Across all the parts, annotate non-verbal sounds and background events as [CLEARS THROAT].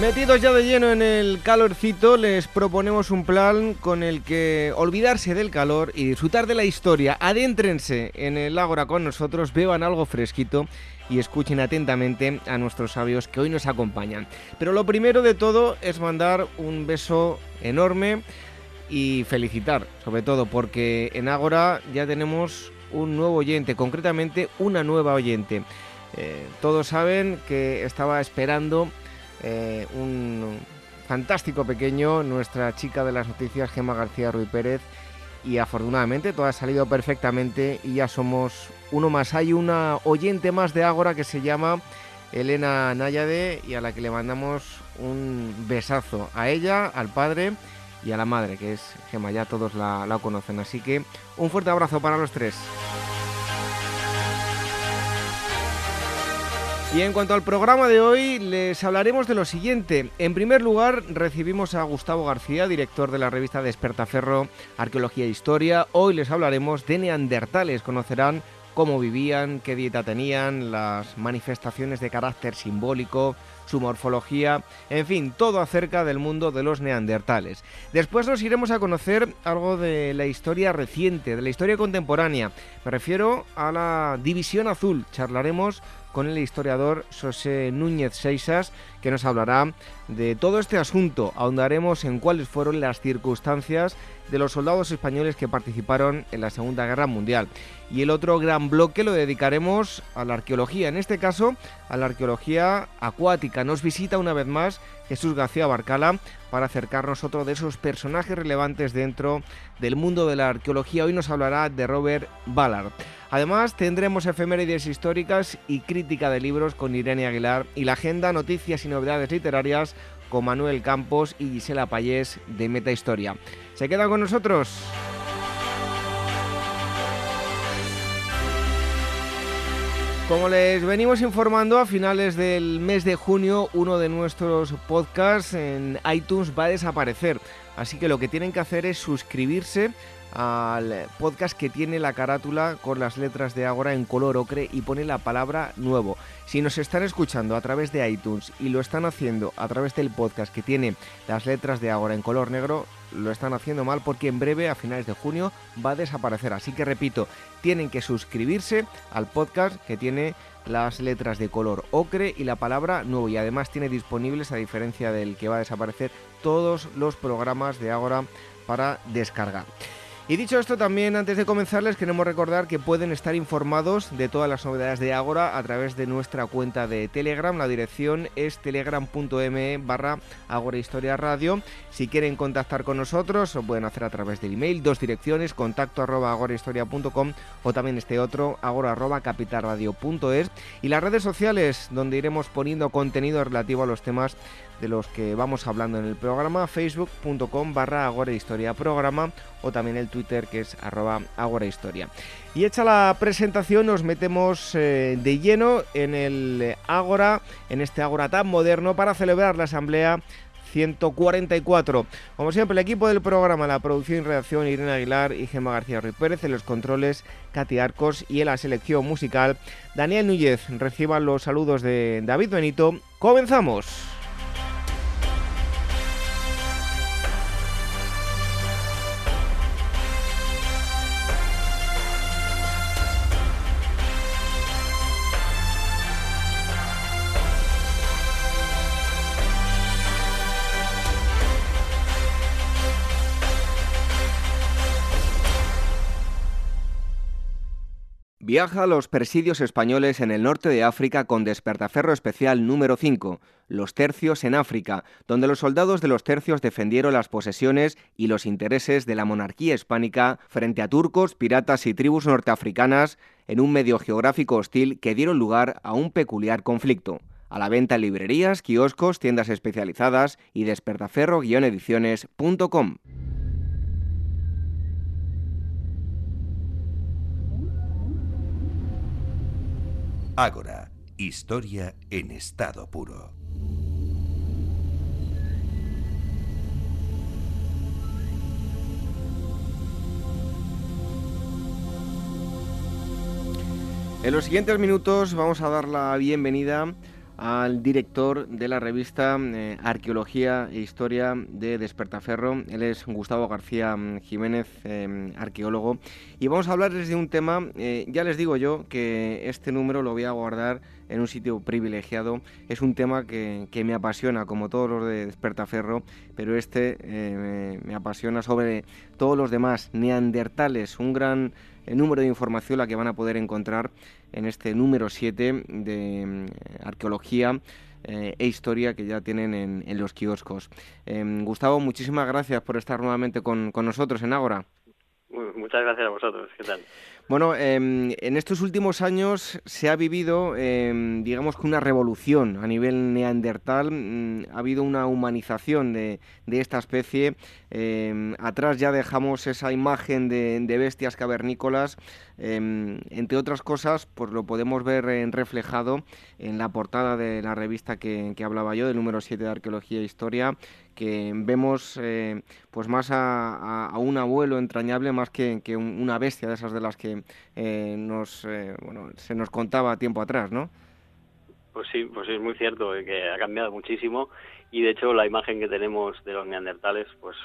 Metidos ya de lleno en el calorcito, les proponemos un plan con el que olvidarse del calor y disfrutar de la historia. Adéntrense en el Ágora con nosotros, beban algo fresquito y escuchen atentamente a nuestros sabios que hoy nos acompañan. Pero lo primero de todo es mandar un beso enorme y felicitar, sobre todo porque en Ágora ya tenemos un nuevo oyente, concretamente una nueva oyente. Eh, todos saben que estaba esperando eh, un fantástico pequeño, nuestra chica de las noticias, Gema García Ruiz Pérez, y afortunadamente todo ha salido perfectamente y ya somos uno más. Hay una oyente más de Ágora que se llama Elena Náyade y a la que le mandamos un besazo a ella, al padre y a la madre, que es Gema, ya todos la conocen. Así que un fuerte abrazo para los tres. Y en cuanto al programa de hoy, les hablaremos de lo siguiente. En primer lugar, recibimos a Gustavo García, director de la revista Despertaferro Arqueología e Historia. Hoy les hablaremos de neandertales. Conocerán cómo vivían, qué dieta tenían, las manifestaciones de carácter simbólico, su morfología, en fin, todo acerca del mundo de los neandertales. Después nos iremos a conocer algo de la historia reciente, de la historia contemporánea. Me refiero a la División Azul. Charlaremos con el historiador José Núñez Seixas, que nos hablará de todo este asunto. Ahondaremos en cuáles fueron las circunstancias de los soldados españoles que participaron en la Segunda Guerra Mundial. Y el otro gran bloque lo dedicaremos a la arqueología, en este caso a la arqueología acuática. Nos visita una vez más Jesús García Barcala para acercarnos otro de esos personajes relevantes dentro del mundo de la arqueología. Hoy nos hablará de Robert Ballard. Además, tendremos efemérides históricas y crítica de libros con Irene Aguilar y la agenda Noticias y Novedades Literarias con Manuel Campos y Gisela Payés de Meta Historia. ¿Se quedan con nosotros? Como les venimos informando, a finales del mes de junio uno de nuestros podcasts en iTunes va a desaparecer. Así que lo que tienen que hacer es suscribirse al podcast que tiene la carátula con las letras de Agora en color ocre y pone la palabra nuevo. Si nos están escuchando a través de iTunes y lo están haciendo a través del podcast que tiene las letras de Agora en color negro, lo están haciendo mal porque en breve, a finales de junio, va a desaparecer. Así que repito, tienen que suscribirse al podcast que tiene las letras de color ocre y la palabra nuevo. Y además tiene disponibles, a diferencia del que va a desaparecer, todos los programas de Agora para descargar. Y dicho esto, también antes de comenzar les queremos recordar que pueden estar informados de todas las novedades de Agora a través de nuestra cuenta de Telegram. La dirección es telegram.me barra Agora Historia Radio. Si quieren contactar con nosotros, lo pueden hacer a través del email, dos direcciones, contacto arroba agorahistoria.com o también este otro, agora arroba capitalradio.es y las redes sociales donde iremos poniendo contenido relativo a los temas de los que vamos hablando en el programa, facebook.com barra Agora Historia Programa o también el Twitter que es arroba Agora Historia. Y hecha la presentación nos metemos eh, de lleno en el Ágora, en este Ágora tan moderno para celebrar la asamblea 144. Como siempre, el equipo del programa, la producción y redacción, Irene Aguilar y Gemma García Ruiz Pérez, en los controles, Katy Arcos y en la selección musical, Daniel Núñez. Reciban los saludos de David Benito. ¡Comenzamos! Viaja a los presidios españoles en el norte de África con despertaferro especial número 5, Los Tercios en África, donde los soldados de los tercios defendieron las posesiones y los intereses de la monarquía hispánica frente a turcos, piratas y tribus norteafricanas en un medio geográfico hostil que dieron lugar a un peculiar conflicto. A la venta en librerías, kioscos, tiendas especializadas y despertaferro-ediciones.com. Ágora, historia en estado puro. En los siguientes minutos vamos a dar la bienvenida al director de la revista eh, Arqueología e Historia de Despertaferro. Él es Gustavo García mm, Jiménez, eh, arqueólogo. Y vamos a hablarles de un tema, eh, ya les digo yo que este número lo voy a guardar en un sitio privilegiado. Es un tema que, me apasiona, como todos los de Despertaferro, pero este me, me apasiona sobre todos los demás. Neandertales, un gran número de información la que van a poder encontrar en este número 7 de mm, arqueología eh, e historia que ya tienen en, los kioscos. Em, Gustavo, muchísimas gracias por estar nuevamente con, con nosotros en Ágora. Muchas gracias a vosotros. Bueno, em, en estos últimos años se ha vivido, em, digamos que una revolución a nivel neandertal. Mm, ha habido una humanización de, esta especie. Em, atrás ya dejamos esa imagen de, bestias cavernícolas. entre otras cosas, pues lo podemos ver reflejado en la portada de la revista que, que hablaba yo, del número 7 de Arqueología e Historia, que vemos eh, pues más a, un abuelo entrañable más que, una bestia de esas de las que eh, nos eh, bueno, se nos contaba tiempo atrás, ¿no? Pues sí, pues es muy cierto que ha cambiado muchísimo y de hecho la imagen que tenemos de los neandertales, pues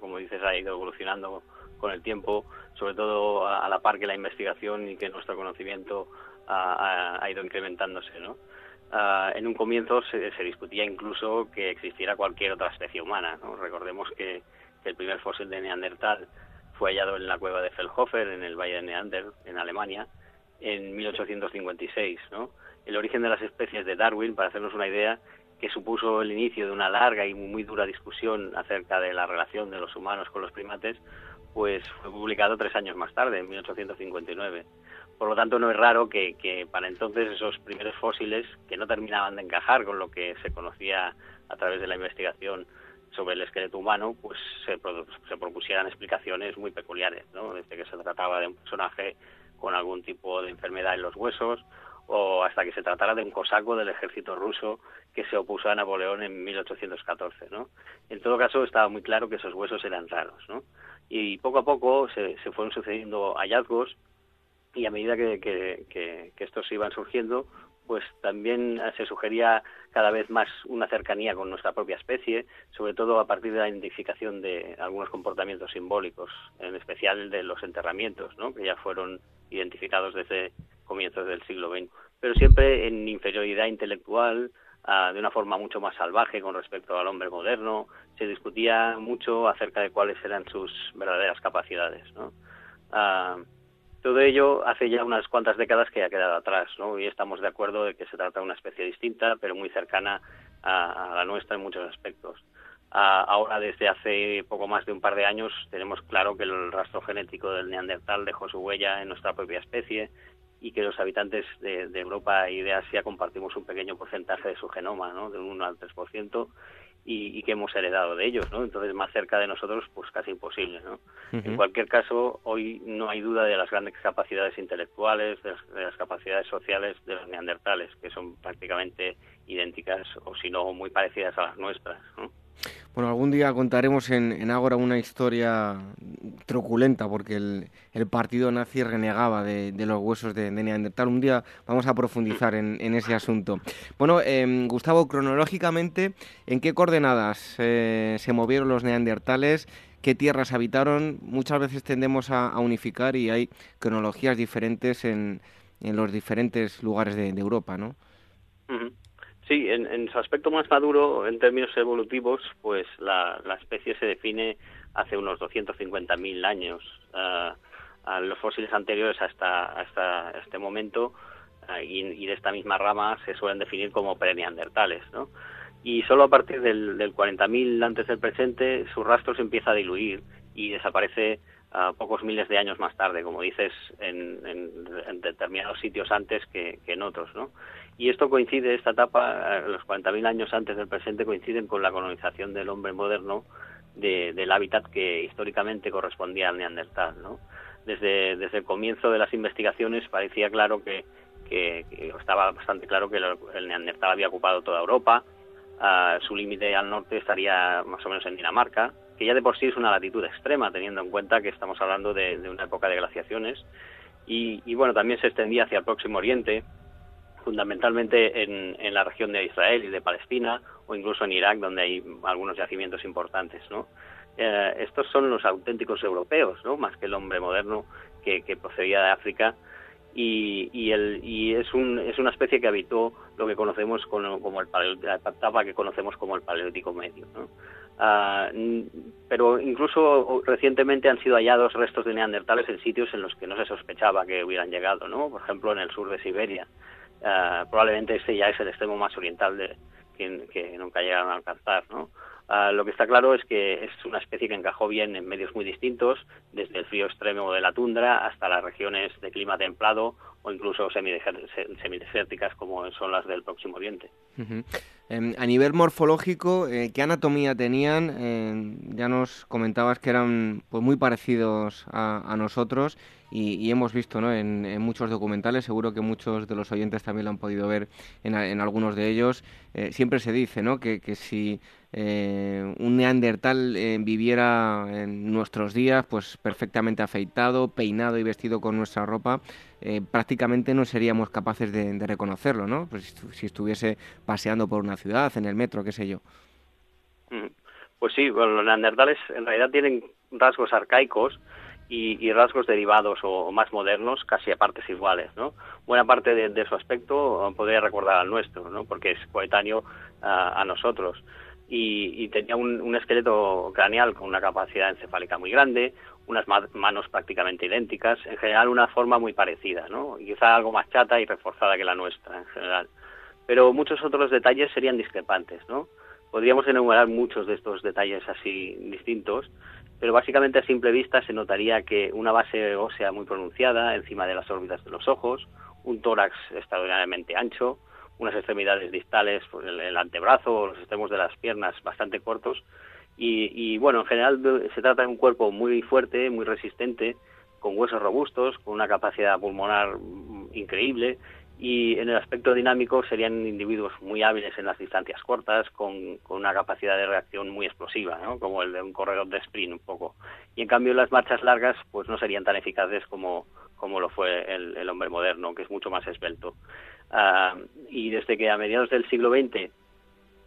como dices, ha ido evolucionando con el tiempo, sobre todo a, la par que la investigación y que nuestro conocimiento ha ido incrementándose, ¿no? Ah, en un comienzo se, discutía incluso que existiera cualquier otra especie humana. Recordemos que, el primer fósil de Neandertal fue hallado en la cueva de Feldhofer, en el Valle de Neander, en Alemania, en 1856. El origen de las especies de Darwin, para hacernos una idea, que supuso el inicio de una larga y muy dura discusión acerca de la relación de los humanos con los primates, pues fue publicado tres años más tarde, en 1859. Por lo tanto, no es raro que, para entonces esos primeros fósiles, que no terminaban de encajar con lo que se conocía a través de la investigación sobre el esqueleto humano, pues se, propusieran explicaciones muy peculiares, ¿no? desde que se trataba de un personaje con algún tipo de enfermedad en los huesos o hasta que se tratara de un cosaco del ejército ruso que se opuso a Napoleón en 1814. ¿no? En todo caso, estaba muy claro que esos huesos eran raros. ¿no? Y poco a poco se fueron sucediendo hallazgos y a medida que, que, estos iban surgiendo, pues también se sugería cada vez más una cercanía con nuestra propia especie, sobre todo a partir de la identificación de algunos comportamientos simbólicos, en especial de los enterramientos, ¿no? que ya fueron identificados desde comienzos del siglo XX, pero siempre en inferioridad intelectual, ah, de una forma mucho más salvaje con respecto al hombre moderno, se discutía mucho acerca de cuáles eran sus verdaderas capacidades. ¿no? Ah, todo ello hace ya unas cuantas décadas que ha quedado atrás, ¿no? Y estamos de acuerdo de que se trata de una especie distinta, pero muy cercana a, la nuestra en muchos aspectos. ahora, desde hace poco más de un par de años, tenemos claro que el rastro genético del neandertal dejó su huella en nuestra propia especie y que los habitantes de, Europa y de Asia compartimos un pequeño porcentaje de su genoma, ¿no? De un 1 al 3%, y, que hemos heredado de ellos, ¿no? Entonces, más cerca de nosotros, pues casi imposible, ¿no? En cualquier caso, hoy no hay duda de las grandes capacidades intelectuales, de las, capacidades sociales de los neandertales, que son prácticamente idénticas o si no muy parecidas a las nuestras, ¿no? Bueno, algún día contaremos en, Ágora una historia truculenta, porque el, partido nazi renegaba de, los huesos de, Neandertal. Un día vamos a profundizar en, ese asunto. Bueno, eh, Gustavo, cronológicamente, ¿en qué coordenadas eh, se movieron los neandertales? ¿Qué tierras habitaron? Muchas veces tendemos a, unificar y hay cronologías diferentes en, los diferentes lugares de, Europa, ¿no? Sí, en, su aspecto más maduro, en términos evolutivos, pues la, especie se define hace unos 250.000 años. a los fósiles anteriores hasta, hasta este momento y, de esta misma rama se suelen definir como preneandertales, ¿no? Y solo a partir del, del 40.000 antes del presente su rastro se empieza a diluir y desaparece a pocos miles de años más tarde, como dices, en, determinados sitios antes que, en otros, ¿no? Y esto coincide, esta etapa, los 40.000 años antes del presente, coinciden con la colonización del hombre moderno del hábitat que históricamente correspondía al neandertal. ¿no? Desde, desde el comienzo de las investigaciones parecía claro que, que, estaba bastante claro que el neandertal había ocupado toda Europa, su límite al norte estaría más o menos en Dinamarca, que ya de por sí es una latitud extrema, teniendo en cuenta que estamos hablando de, una época de glaciaciones, y, bueno, también se extendía hacia el Próximo Oriente, fundamentalmente en, la región de Israel y de Palestina, o incluso en Irak, donde hay algunos yacimientos importantes, ¿no? Eh, estos son los auténticos europeos, ¿no? Más que el hombre moderno que, procedía de África y, y, el, y es, un, es una especie que habitó lo que conocemos como, el la etapa que conocemos como el paleolítico medio. ¿no? Ah, pero incluso recientemente han sido hallados restos de neandertales en sitios en los que no se sospechaba que hubieran llegado, ¿no? por ejemplo en el sur de Siberia. Ah, probablemente este ya es el extremo más oriental de, que, nunca llegaron a alcanzar. ¿no? Ah, lo que está claro es que es una especie que encajó bien en medios muy distintos, desde el frío extremo de la tundra hasta las regiones de clima templado o incluso semidesérticas como son las del Próximo Oriente. Em, a nivel morfológico, eh, ¿qué anatomía tenían? Eh, ya nos comentabas que eran pues, muy parecidos a, nosotros y, hemos visto ¿no? en, muchos documentales, seguro que muchos de los oyentes también lo han podido ver en, algunos de ellos, eh, siempre se dice ¿no? que, que si eh, un neandertal eh, viviera en nuestros días, pues perfectamente afeitado, peinado y vestido con nuestra ropa, eh, prácticamente no seríamos capaces de, reconocerlo, ¿no? Pues si estuviese paseando por una ciudad, en el metro, qué sé yo. Mm. Pues sí, los neandertales en realidad tienen rasgos arcaicos y, rasgos derivados o, más modernos, casi a partes iguales, ¿no? Buena parte de, su aspecto podría recordar al nuestro, ¿no? Porque es coetáneo a nosotros y, tenía un, esqueleto craneal con una capacidad encefálica muy grande, unas manos prácticamente idénticas, en general una forma muy parecida, ¿no? Quizá algo más chata y reforzada que la nuestra en general. Pero muchos otros detalles serían discrepantes, ¿no? Podríamos enumerar muchos de estos detalles así distintos, pero básicamente a simple vista se notaría que una base ósea muy pronunciada encima de las órbitas de los ojos, un tórax extraordinariamente ancho, unas extremidades distales, pues, el, antebrazo los extremos de las piernas bastante cortos. Y, bueno, en general se trata de un cuerpo muy fuerte, muy resistente, con huesos robustos, con una capacidad pulmonar increíble y en el aspecto dinámico serían individuos muy hábiles en las distancias cortas, con, una capacidad de reacción muy explosiva, ¿no? como el de un corredor de sprint un poco. Y en cambio las marchas largas pues no serían tan eficaces como, como lo fue el hombre moderno, que es mucho más esbelto. Ah, y desde que a mediados del siglo XX,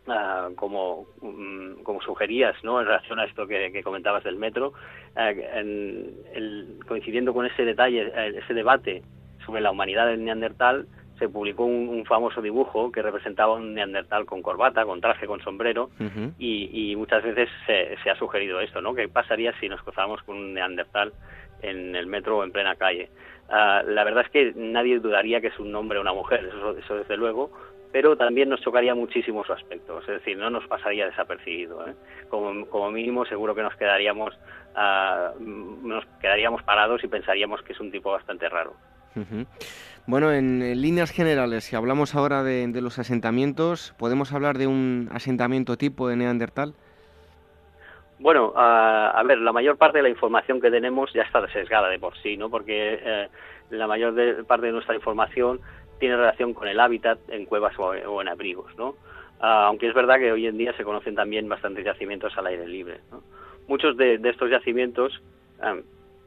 ah, como, mm, como sugerías ¿no? en relación a esto que, comentabas del metro, ah, coincidiendo con ese detalle, eh, ese debate sobre la humanidad del neandertal, se publicó un, famoso dibujo que representaba un neandertal con corbata, con traje, con sombrero, y, muchas veces se, se, ha sugerido esto, ¿no? ¿Qué pasaría si nos cruzamos con un neandertal en el metro o en plena calle? Ah, la verdad es que nadie dudaría que es un hombre o una mujer, eso, desde luego, pero también nos chocaría muchísimo su aspecto, es decir, no nos pasaría desapercibido. ¿eh? Como, mínimo, seguro que nos quedaríamos, ah, nos quedaríamos parados y pensaríamos que es un tipo bastante raro. Bueno, en, líneas generales, si hablamos ahora de, los asentamientos, ¿podemos hablar de un asentamiento tipo de Neandertal? Bueno, a, ver, la mayor parte de la información que tenemos ya está sesgada de por sí, ¿no? Porque eh, la mayor parte de nuestra información tiene relación con el hábitat en cuevas o, en abrigos, ¿no? Ah, aunque es verdad que hoy en día se conocen también bastantes yacimientos al aire libre. ¿no? Muchos de, estos yacimientos ah,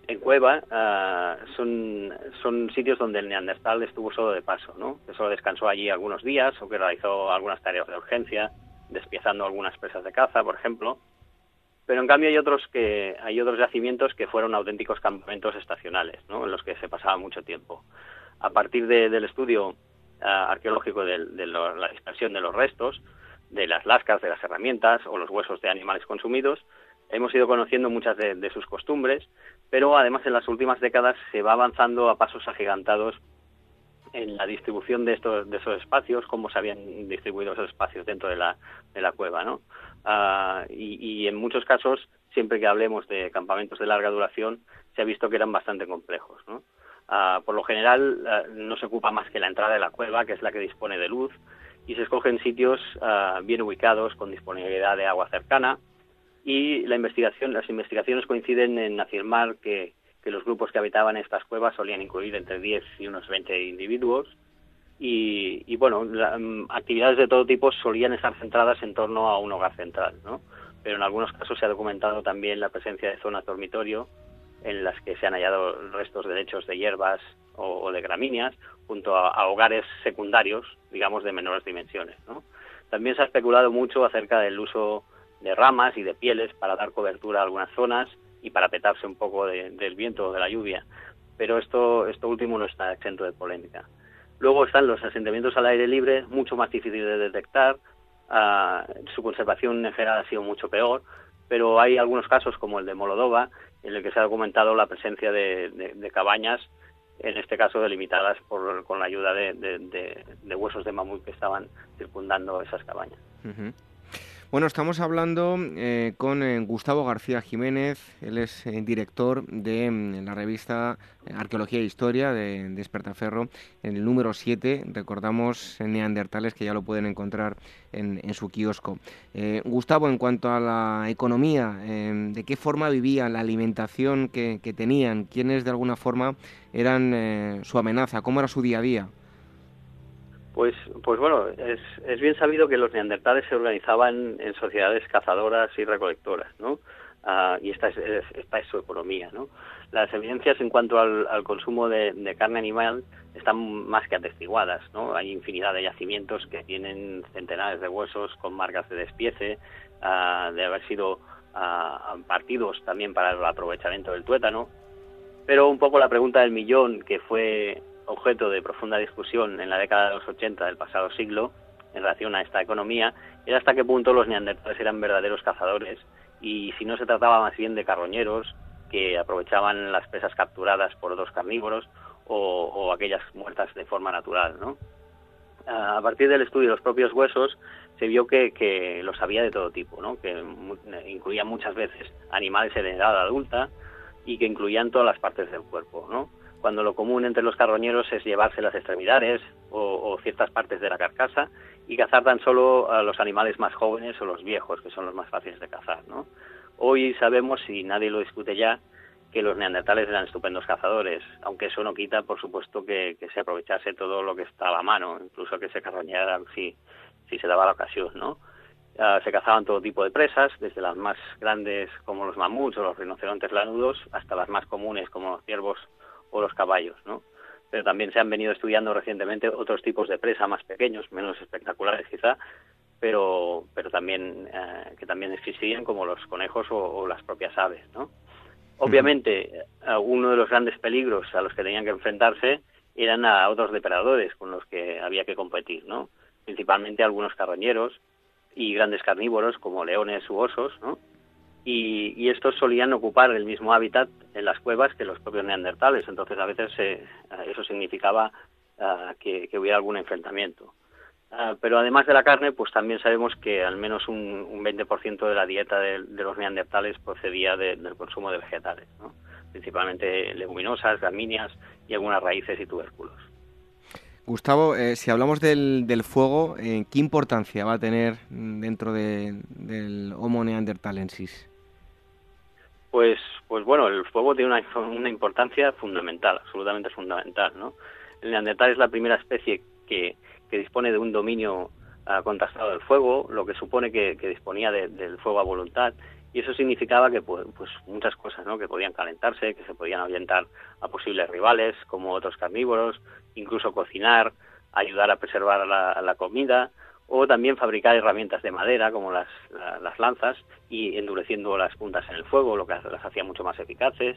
en cueva ah, son, son sitios donde el neandertal estuvo solo de paso, ¿no? que solo descansó allí algunos días o que realizó algunas tareas de urgencia, despiezando algunas presas de caza, por ejemplo. Pero en cambio hay otros que hay otros yacimientos que fueron auténticos campamentos estacionales, ¿no? en los que se pasaba mucho tiempo. A partir del estudio ah, arqueológico de, la dispersión de los restos, de las lascas, de las herramientas o los huesos de animales consumidos, hemos ido conociendo muchas de, sus costumbres, pero además en las últimas décadas se va avanzando a pasos agigantados en la distribución de estos de esos espacios, cómo se habían distribuido esos espacios dentro de la, de la cueva, ¿no? Ah, y, en muchos casos, siempre que hablemos de campamentos de larga duración, se ha visto que eran bastante complejos. ¿no? Ah, por lo general ah, no se ocupa más que la entrada de la cueva, que es la que dispone de luz, y se escogen sitios ah, bien ubicados con disponibilidad de agua cercana. Y la investigación, las investigaciones coinciden en afirmar que, los grupos que habitaban estas cuevas solían incluir entre 10 y unos 20 individuos. Y, bueno, mm, actividades de todo tipo solían estar centradas en torno a un hogar central, ¿no? Pero en algunos casos se ha documentado también la presencia de zonas dormitorio en las que se han hallado restos de lechos de hierbas o, de gramíneas, junto a, hogares secundarios, digamos, de menores dimensiones. También se ha especulado mucho acerca del uso de ramas y de pieles para dar cobertura a algunas zonas y para petarse un poco del viento o de la lluvia, pero esto, esto último no está exento de polémica. Luego están los asentamientos al aire libre, mucho más difíciles de detectar, ah, su conservación en general ha sido mucho peor, pero hay algunos casos como el de Molodova en el que se ha documentado la presencia de, cabañas, en este caso delimitadas por, con la ayuda de, huesos de mamut que estaban circundando esas cabañas. Bueno, estamos hablando eh, con eh, Gustavo García Jiménez, él es eh, director de mm, la revista Arqueología e Historia de, Despertaferro, en el número 7, recordamos Neandertales, que ya lo pueden encontrar en, su kiosco. Gustavo, en cuanto a la economía, ¿de qué forma vivían, la alimentación que, que tenían? ¿Quiénes de alguna forma eran su amenaza? ¿Cómo era su día a día? Pues, pues bueno, es, es bien sabido que los neandertales se organizaban en sociedades cazadoras y recolectoras, ¿no? Ah, y esta es, esta es su economía, ¿no? Las evidencias en cuanto al, consumo de, carne animal están más que atestiguadas, ¿no? Hay infinidad de yacimientos que tienen centenares de huesos con marcas de despiece, ah, de haber sido ah, partidos también para el aprovechamiento del tuétano. Pero un poco la pregunta del millón, que fue objeto de profunda discusión en la década de los 80 del pasado siglo en relación a esta economía era hasta qué punto los neandertales eran verdaderos cazadores y si no se trataba más bien de carroñeros que aprovechaban las presas capturadas por otros carnívoros o, aquellas muertas de forma natural. ¿no? A partir del estudio de los propios huesos se vio que, los había de todo tipo, ¿no? que incluían muchas veces animales en edad adulta y que incluían todas las partes del cuerpo. ¿no? Cuando lo común entre los carroñeros es llevarse las extremidades o, ciertas partes de la carcasa y cazar tan solo a los animales más jóvenes o los viejos, que son los más fáciles de cazar. ¿no? Hoy sabemos, y nadie lo discute ya, que los neandertales eran estupendos cazadores, aunque eso no quita, por supuesto, que, se aprovechase todo lo que estaba a mano, incluso que se carroñara si, se daba la ocasión, ¿no? Ah, se cazaban todo tipo de presas, desde las más grandes como los mamuts o los rinocerontes lanudos, hasta las más comunes como los ciervos o los caballos, ¿no? Pero también se han venido estudiando recientemente otros tipos de presa más pequeños, menos espectaculares quizá, pero, pero también eh, que también existían como los conejos o, las propias aves, ¿no? Obviamente, eh, uno de los grandes peligros a los que tenían que enfrentarse eran a otros depredadores con los que había que competir, ¿no? Principalmente algunos carroñeros y grandes carnívoros como leones u osos, ¿no? Y, estos solían ocupar el mismo hábitat en las cuevas que los propios neandertales, entonces a veces eh, eso significaba ah, que, hubiera algún enfrentamiento. Ah, pero además de la carne, pues también sabemos que al menos un, un 20% de la dieta de, los neandertales procedía del consumo de vegetales, principalmente leguminosas, gramíneas y algunas raíces y tubérculos. Gustavo, eh, si hablamos del, fuego, eh, ¿qué importancia va a tener dentro del Homo neandertalensis? Pues, pues bueno, el fuego tiene una, una importancia fundamental, absolutamente fundamental, ¿no? El neandertal es la primera especie que, que dispone de un dominio uh, contrastado del fuego, lo que supone que, disponía del fuego a voluntad, y eso significaba que pues, pues, muchas cosas, ¿no? Que podían calentarse, que se podían ahuyentar a posibles rivales, como otros carnívoros, incluso cocinar, ayudar a preservar la, comida, o también fabricar herramientas de madera como las, las lanzas y endureciendo las puntas en el fuego, lo que las hacía mucho más eficaces.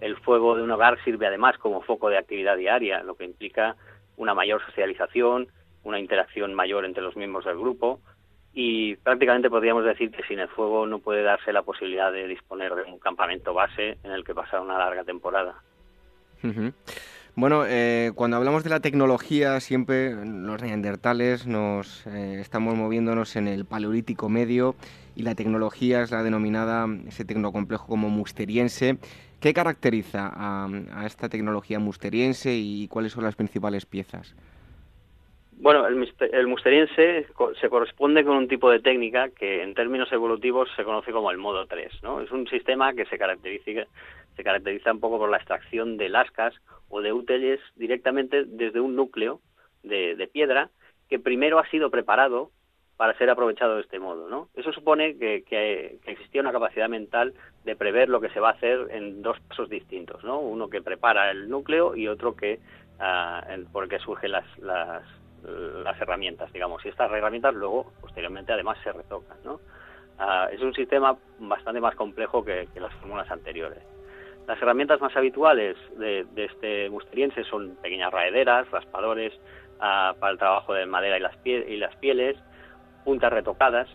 El fuego de un hogar sirve además como foco de actividad diaria, lo que implica una mayor socialización, una interacción mayor entre los miembros del grupo y prácticamente podríamos decir que sin el fuego no puede darse la posibilidad de disponer de un campamento base en el que pasar una larga temporada. Bueno, eh, cuando hablamos de la tecnología, siempre los neandertales nos eh, estamos moviéndonos en el paleolítico medio y la tecnología es la denominada, ese tecnocomplejo como musteriense. ¿Qué caracteriza a, esta tecnología musteriense y cuáles son las principales piezas? Bueno, el, musteriense se corresponde con un tipo de técnica que en términos evolutivos se conoce como el modo 3. ¿no? Es un sistema que se caracteriza, se caracteriza un poco por la extracción de lascas o de útiles directamente desde un núcleo de piedra que primero ha sido preparado para ser aprovechado de este modo. ¿no? Eso supone que, existía una capacidad mental de prever lo que se va a hacer en dos pasos distintos, ¿no? uno que prepara el núcleo y otro que uh, por el que surgen las, las, herramientas, digamos, y estas herramientas luego, posteriormente, además se retocan. ¿no? Ah, es un sistema bastante más complejo que, las fórmulas anteriores. Las herramientas más habituales de, este musteriense son pequeñas raederas, raspadores ah, para el trabajo de madera y las, y las pieles, puntas retocadas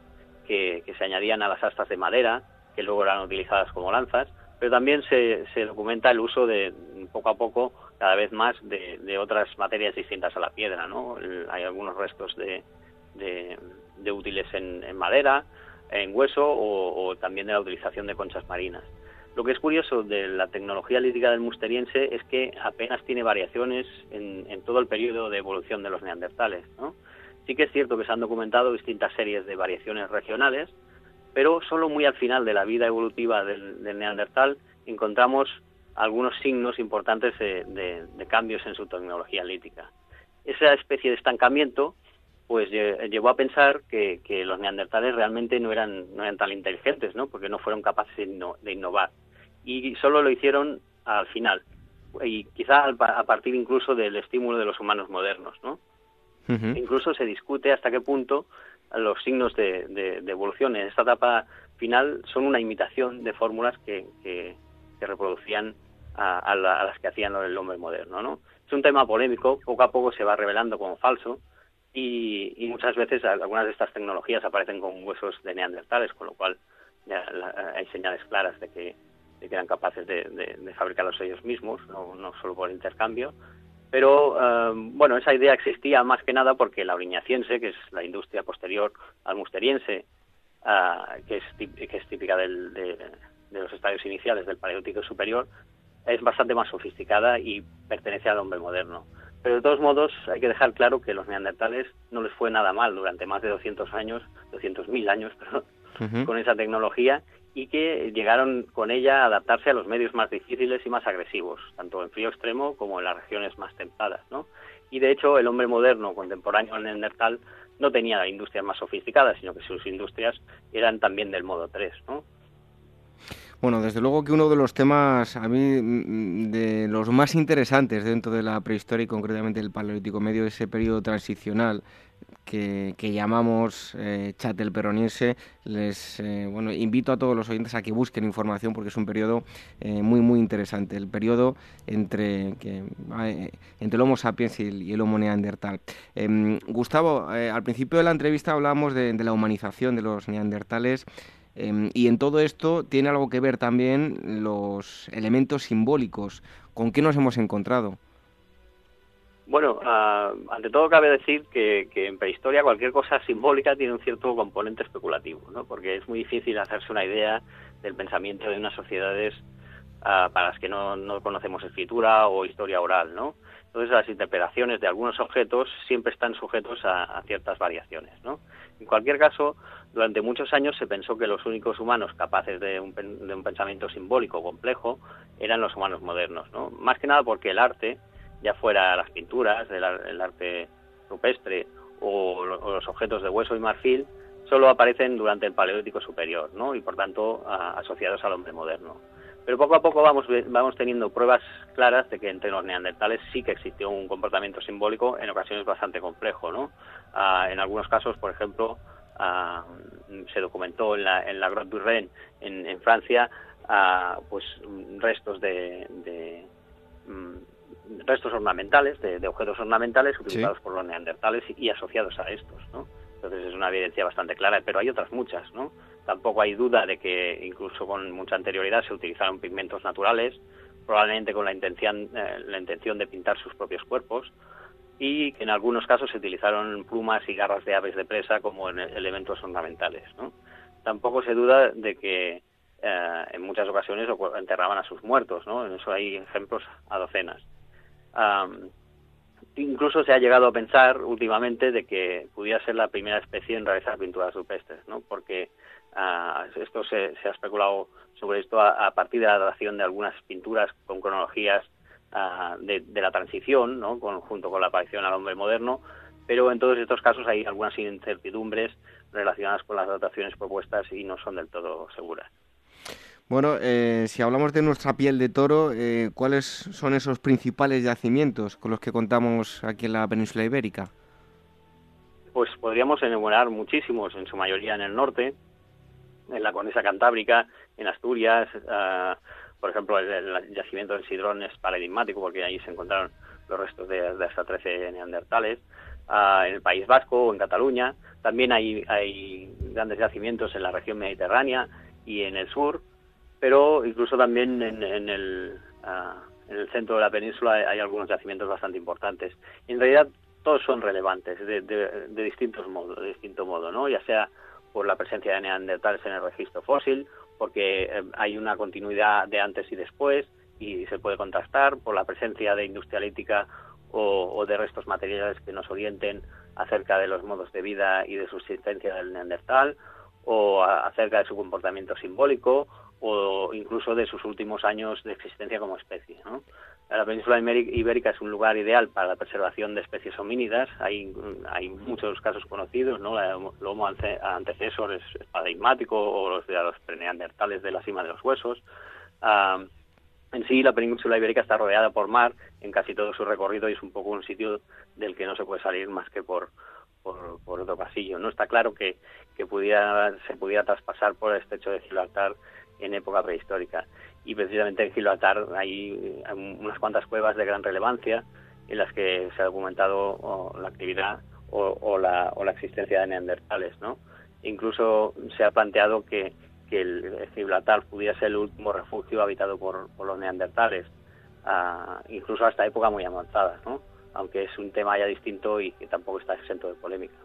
que, se añadían a las astas de madera, que luego eran utilizadas como lanzas, pero también se, documenta el uso de, poco a poco, cada vez más, de, otras materias distintas a la piedra. ¿no? Hay algunos restos de, útiles en, madera, en hueso o, también de la utilización de conchas marinas. Lo que es curioso de la tecnología lítica del musteriense es que apenas tiene variaciones en, todo el periodo de evolución de los neandertales. Sí que es cierto que se han documentado distintas series de variaciones regionales, pero solo muy al final de la vida evolutiva del, neandertal encontramos algunos signos importantes de, cambios en su tecnología lítica. Esa especie de estancamiento pues llevó a pensar que, los neandertales realmente no eran, no eran tan inteligentes, ¿no? porque no fueron capaces de innovar. Y solo lo hicieron al final, y quizá a partir incluso del estímulo de los humanos modernos. ¿no? Incluso se discute hasta qué punto los signos de, evolución en esta etapa final son una imitación de fórmulas que, reproducían a, las que hacían el hombre moderno. ¿no? Es un tema polémico, poco a poco se va revelando como falso y, muchas veces algunas de estas tecnologías aparecen con huesos de neandertales, con lo cual hay señales claras de que, eran capaces de, fabricarlos ellos mismos, no, no solo por intercambio, pero eh, bueno, esa idea existía más que nada porque la oriñaciense, que es la industria posterior al musteriense, eh, que, es, típica de, los estadios iniciales del Paleolítico Superior, es bastante más sofisticada y pertenece al hombre moderno. Pero de todos modos hay que dejar claro que los neandertales no les fue nada mal durante más de 200 años, 200.000 años, [LAUGHS] perdón, con esa tecnología y que llegaron con ella a adaptarse a los medios más difíciles y más agresivos, tanto en frío extremo como en las regiones más templadas. ¿no? Y de hecho, el hombre moderno contemporáneo en Neandertal no tenía industrias más sofisticadas, sino que sus industrias eran también del modo 3. ¿no? Bueno, desde luego que uno de los temas, a mí, mm, de los más interesantes dentro de la prehistoria y concretamente el Paleolítico Medio, ese periodo transicional que, llamamos eh, Chatel Peroniense, les eh, bueno, invito a todos los oyentes a que busquen información porque es un periodo eh, muy, muy interesante, el periodo entre, que, entre el Homo sapiens y el, Homo neandertal. Em, Gustavo, al principio de la entrevista hablábamos de la humanización de los neandertales. Em, y en todo esto tiene algo que ver también los elementos simbólicos. ¿Con qué nos hemos encontrado? Bueno, ah, ante todo cabe decir que, en prehistoria cualquier cosa simbólica tiene un cierto componente especulativo, ¿no? porque es muy difícil hacerse una idea del pensamiento de unas sociedades ah, para las que no, conocemos escritura o historia oral. ¿no? Entonces las interpretaciones de algunos objetos siempre están sujetos a, a ciertas variaciones. ¿no? En cualquier caso, durante muchos años se pensó que los únicos humanos capaces de un, pensamiento simbólico complejo eran los humanos modernos, ¿no? Más que nada porque el arte, ya fuera las pinturas, el, arte rupestre o, los objetos de hueso y marfil, solo aparecen durante el Paleolítico Superior, ¿no? Y por tanto asociados al hombre moderno. Pero poco a poco vamos, vamos teniendo pruebas claras de que entre los neandertales sí que existió un comportamiento simbólico en ocasiones bastante complejo, ¿no? Ah, en algunos casos, por ejemplo, se documentó en la, en la Grotte du Rhin en, Francia pues restos de, mm, restos ornamentales de, objetos ornamentales utilizados por los neandertales y, asociados a estos ¿no? Entonces es una evidencia bastante clara pero hay otras muchas no tampoco hay duda de que incluso con mucha anterioridad se utilizaron pigmentos naturales probablemente con la intención eh, la intención de pintar sus propios cuerpos y que en algunos casos se utilizaron plumas y garras de aves de presa como en elementos ornamentales. ¿no? Tampoco se duda de que eh, en muchas ocasiones enterraban a sus muertos, ¿no? En eso hay ejemplos a docenas. Incluso se ha llegado a pensar últimamente de que pudiera ser la primera especie en realizar pinturas rupestres, ¿no? Porque ah, esto se, ha especulado sobre esto a, partir de la datación de algunas pinturas con cronologías ah, de, la transición, ¿no? junto con la aparición al hombre moderno, pero en todos estos casos hay algunas incertidumbres relacionadas con las dataciones propuestas y no son del todo seguras. Bueno, eh, si hablamos de nuestra piel de toro, eh, ¿cuáles son esos principales yacimientos con los que contamos aquí en la península ibérica? Pues podríamos enumerar muchísimos, en su mayoría en el norte, en la Conesa Cantábrica, en Asturias, ah, por ejemplo, el, yacimiento del Sidrón es paradigmático porque ahí se encontraron los restos de, hasta 13 neandertales, ah, en el País Vasco o en Cataluña, también hay, hay grandes yacimientos en la región mediterránea y en el sur, pero incluso también en, el, ah, en el centro de la península hay, algunos yacimientos bastante importantes. En realidad todos son relevantes de, distintos modos, de distinto modo, ¿no? Ya sea por la presencia de neandertales en el registro fósil, porque eh, hay una continuidad de antes y después y se puede contrastar, por la presencia de industrialítica o, o de restos materiales que nos orienten acerca de los modos de vida y de subsistencia del neandertal, o acerca de su comportamiento simbólico, o incluso de sus últimos años de existencia como especie. La península ibérica es un lugar ideal para la preservación de especies homínidas. Hay, hay muchos casos conocidos, ¿no? El lomo antecesor es paradigmático, o los de los preneandertales de la cima de los huesos. Ah, en sí, la península ibérica está rodeada por mar en casi todo su recorrido y es un poco un sitio del que no se puede salir más que por, por, por otro pasillo. No está claro que, se pudiera traspasar por el estrecho de Gibraltar en época prehistórica. Y precisamente en Gibraltar hay, unas cuantas cuevas de gran relevancia en las que se ha documentado la actividad o, la, o, la, existencia de neandertales. ¿no? Incluso se ha planteado que, que el, Gibraltar pudiera ser el último refugio habitado por, los neandertales, ah, incluso hasta época muy avanzada. ¿no? Aunque es un tema ya distinto y que tampoco está exento de polémica.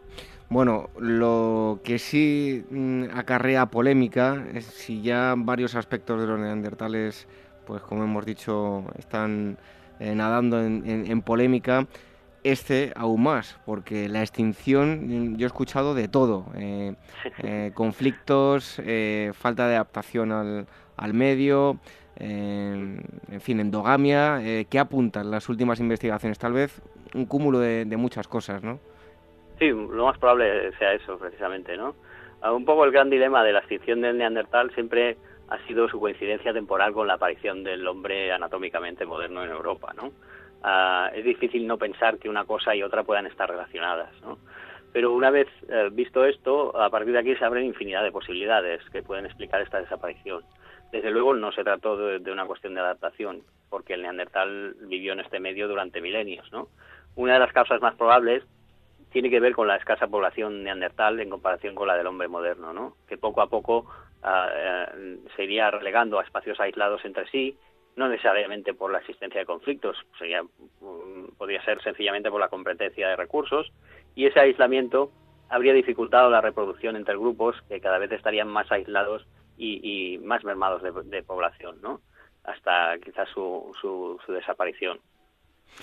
Bueno, lo que sí mm, acarrea polémica es si ya varios aspectos de los neandertales, pues como hemos dicho, están eh, nadando en, polémica, este aún más, porque la extinción, yo he escuchado de todo, eh, [LAUGHS] eh, conflictos, falta de adaptación al, al medio, en fin, endogamia, eh, ¿qué apuntan las últimas investigaciones? Tal vez un cúmulo de, muchas cosas, ¿no? Sí, lo más probable sea eso, precisamente, ¿no? Ah, un poco el gran dilema de la extinción del neandertal siempre ha sido su coincidencia temporal con la aparición del hombre anatómicamente moderno en Europa, ¿no? Ah, es difícil no pensar que una cosa y otra puedan estar relacionadas, ¿no? Pero una vez eh, visto esto, a partir de aquí se abren infinidad de posibilidades que pueden explicar esta desaparición. Desde luego no se trató de, una cuestión de adaptación, porque el neandertal vivió en este medio durante milenios, ¿no? Una de las causas más probables tiene que ver con la escasa población neandertal en comparación con la del hombre moderno, ¿no? Que poco a poco eh, se iría relegando a espacios aislados entre sí, no necesariamente por la existencia de conflictos, sería, mm, podría ser sencillamente por la competencia de recursos, y ese aislamiento habría dificultado la reproducción entre grupos que cada vez estarían más aislados y, más mermados de, población, ¿no? Hasta quizás su, su, desaparición.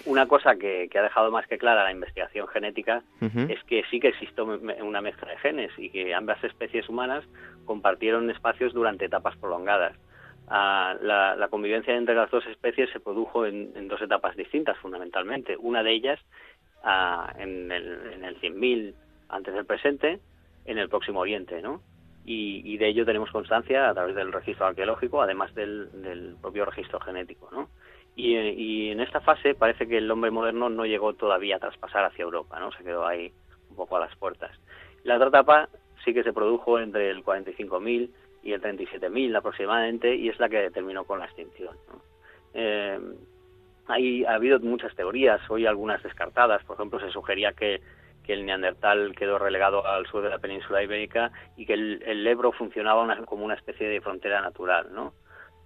Una cosa que, ha dejado más que clara la investigación genética es que sí que existió una mezcla de genes y que ambas especies humanas compartieron espacios durante etapas prolongadas. Ah, la, convivencia entre las dos especies se produjo en, dos etapas distintas, fundamentalmente. Una de ellas ah, en el, en el 100.000 antes del presente, en el Próximo Oriente, ¿no? Y, de ello tenemos constancia a través del registro arqueológico, además del, propio registro genético. ¿no? Y, en esta fase parece que el hombre moderno no llegó todavía a traspasar hacia Europa, ¿no? se quedó ahí un poco a las puertas. La otra etapa sí que se produjo entre el 45.000 y el 37.000 aproximadamente y es la que terminó con la extinción. ¿no? Eh, ha habido muchas teorías, hoy algunas descartadas. Por ejemplo, se sugería que que el neandertal quedó relegado al sur de la península ibérica y que el, Ebro funcionaba como una especie de frontera natural, ¿no?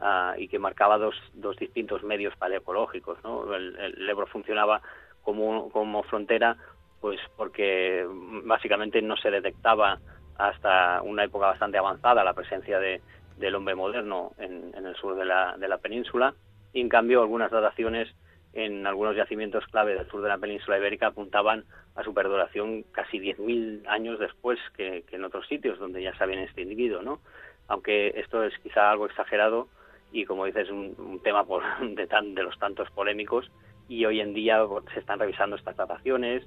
Ah, y que marcaba dos, dos distintos medios paleocológicos, ¿no? El, Ebro funcionaba como, como frontera pues porque básicamente no se detectaba hasta una época bastante avanzada la presencia de, del hombre moderno en, el sur de la, de la península. Y en cambio, algunas dataciones en algunos yacimientos clave del sur de la península ibérica apuntaban a su perduración casi 10.000 años después que, en otros sitios donde ya se habían extinguido, ¿no? Aunque esto es quizá algo exagerado y, como dices, un, un tema por, [LAUGHS] de, tan, de los tantos polémicos y hoy en día se están revisando estas dataciones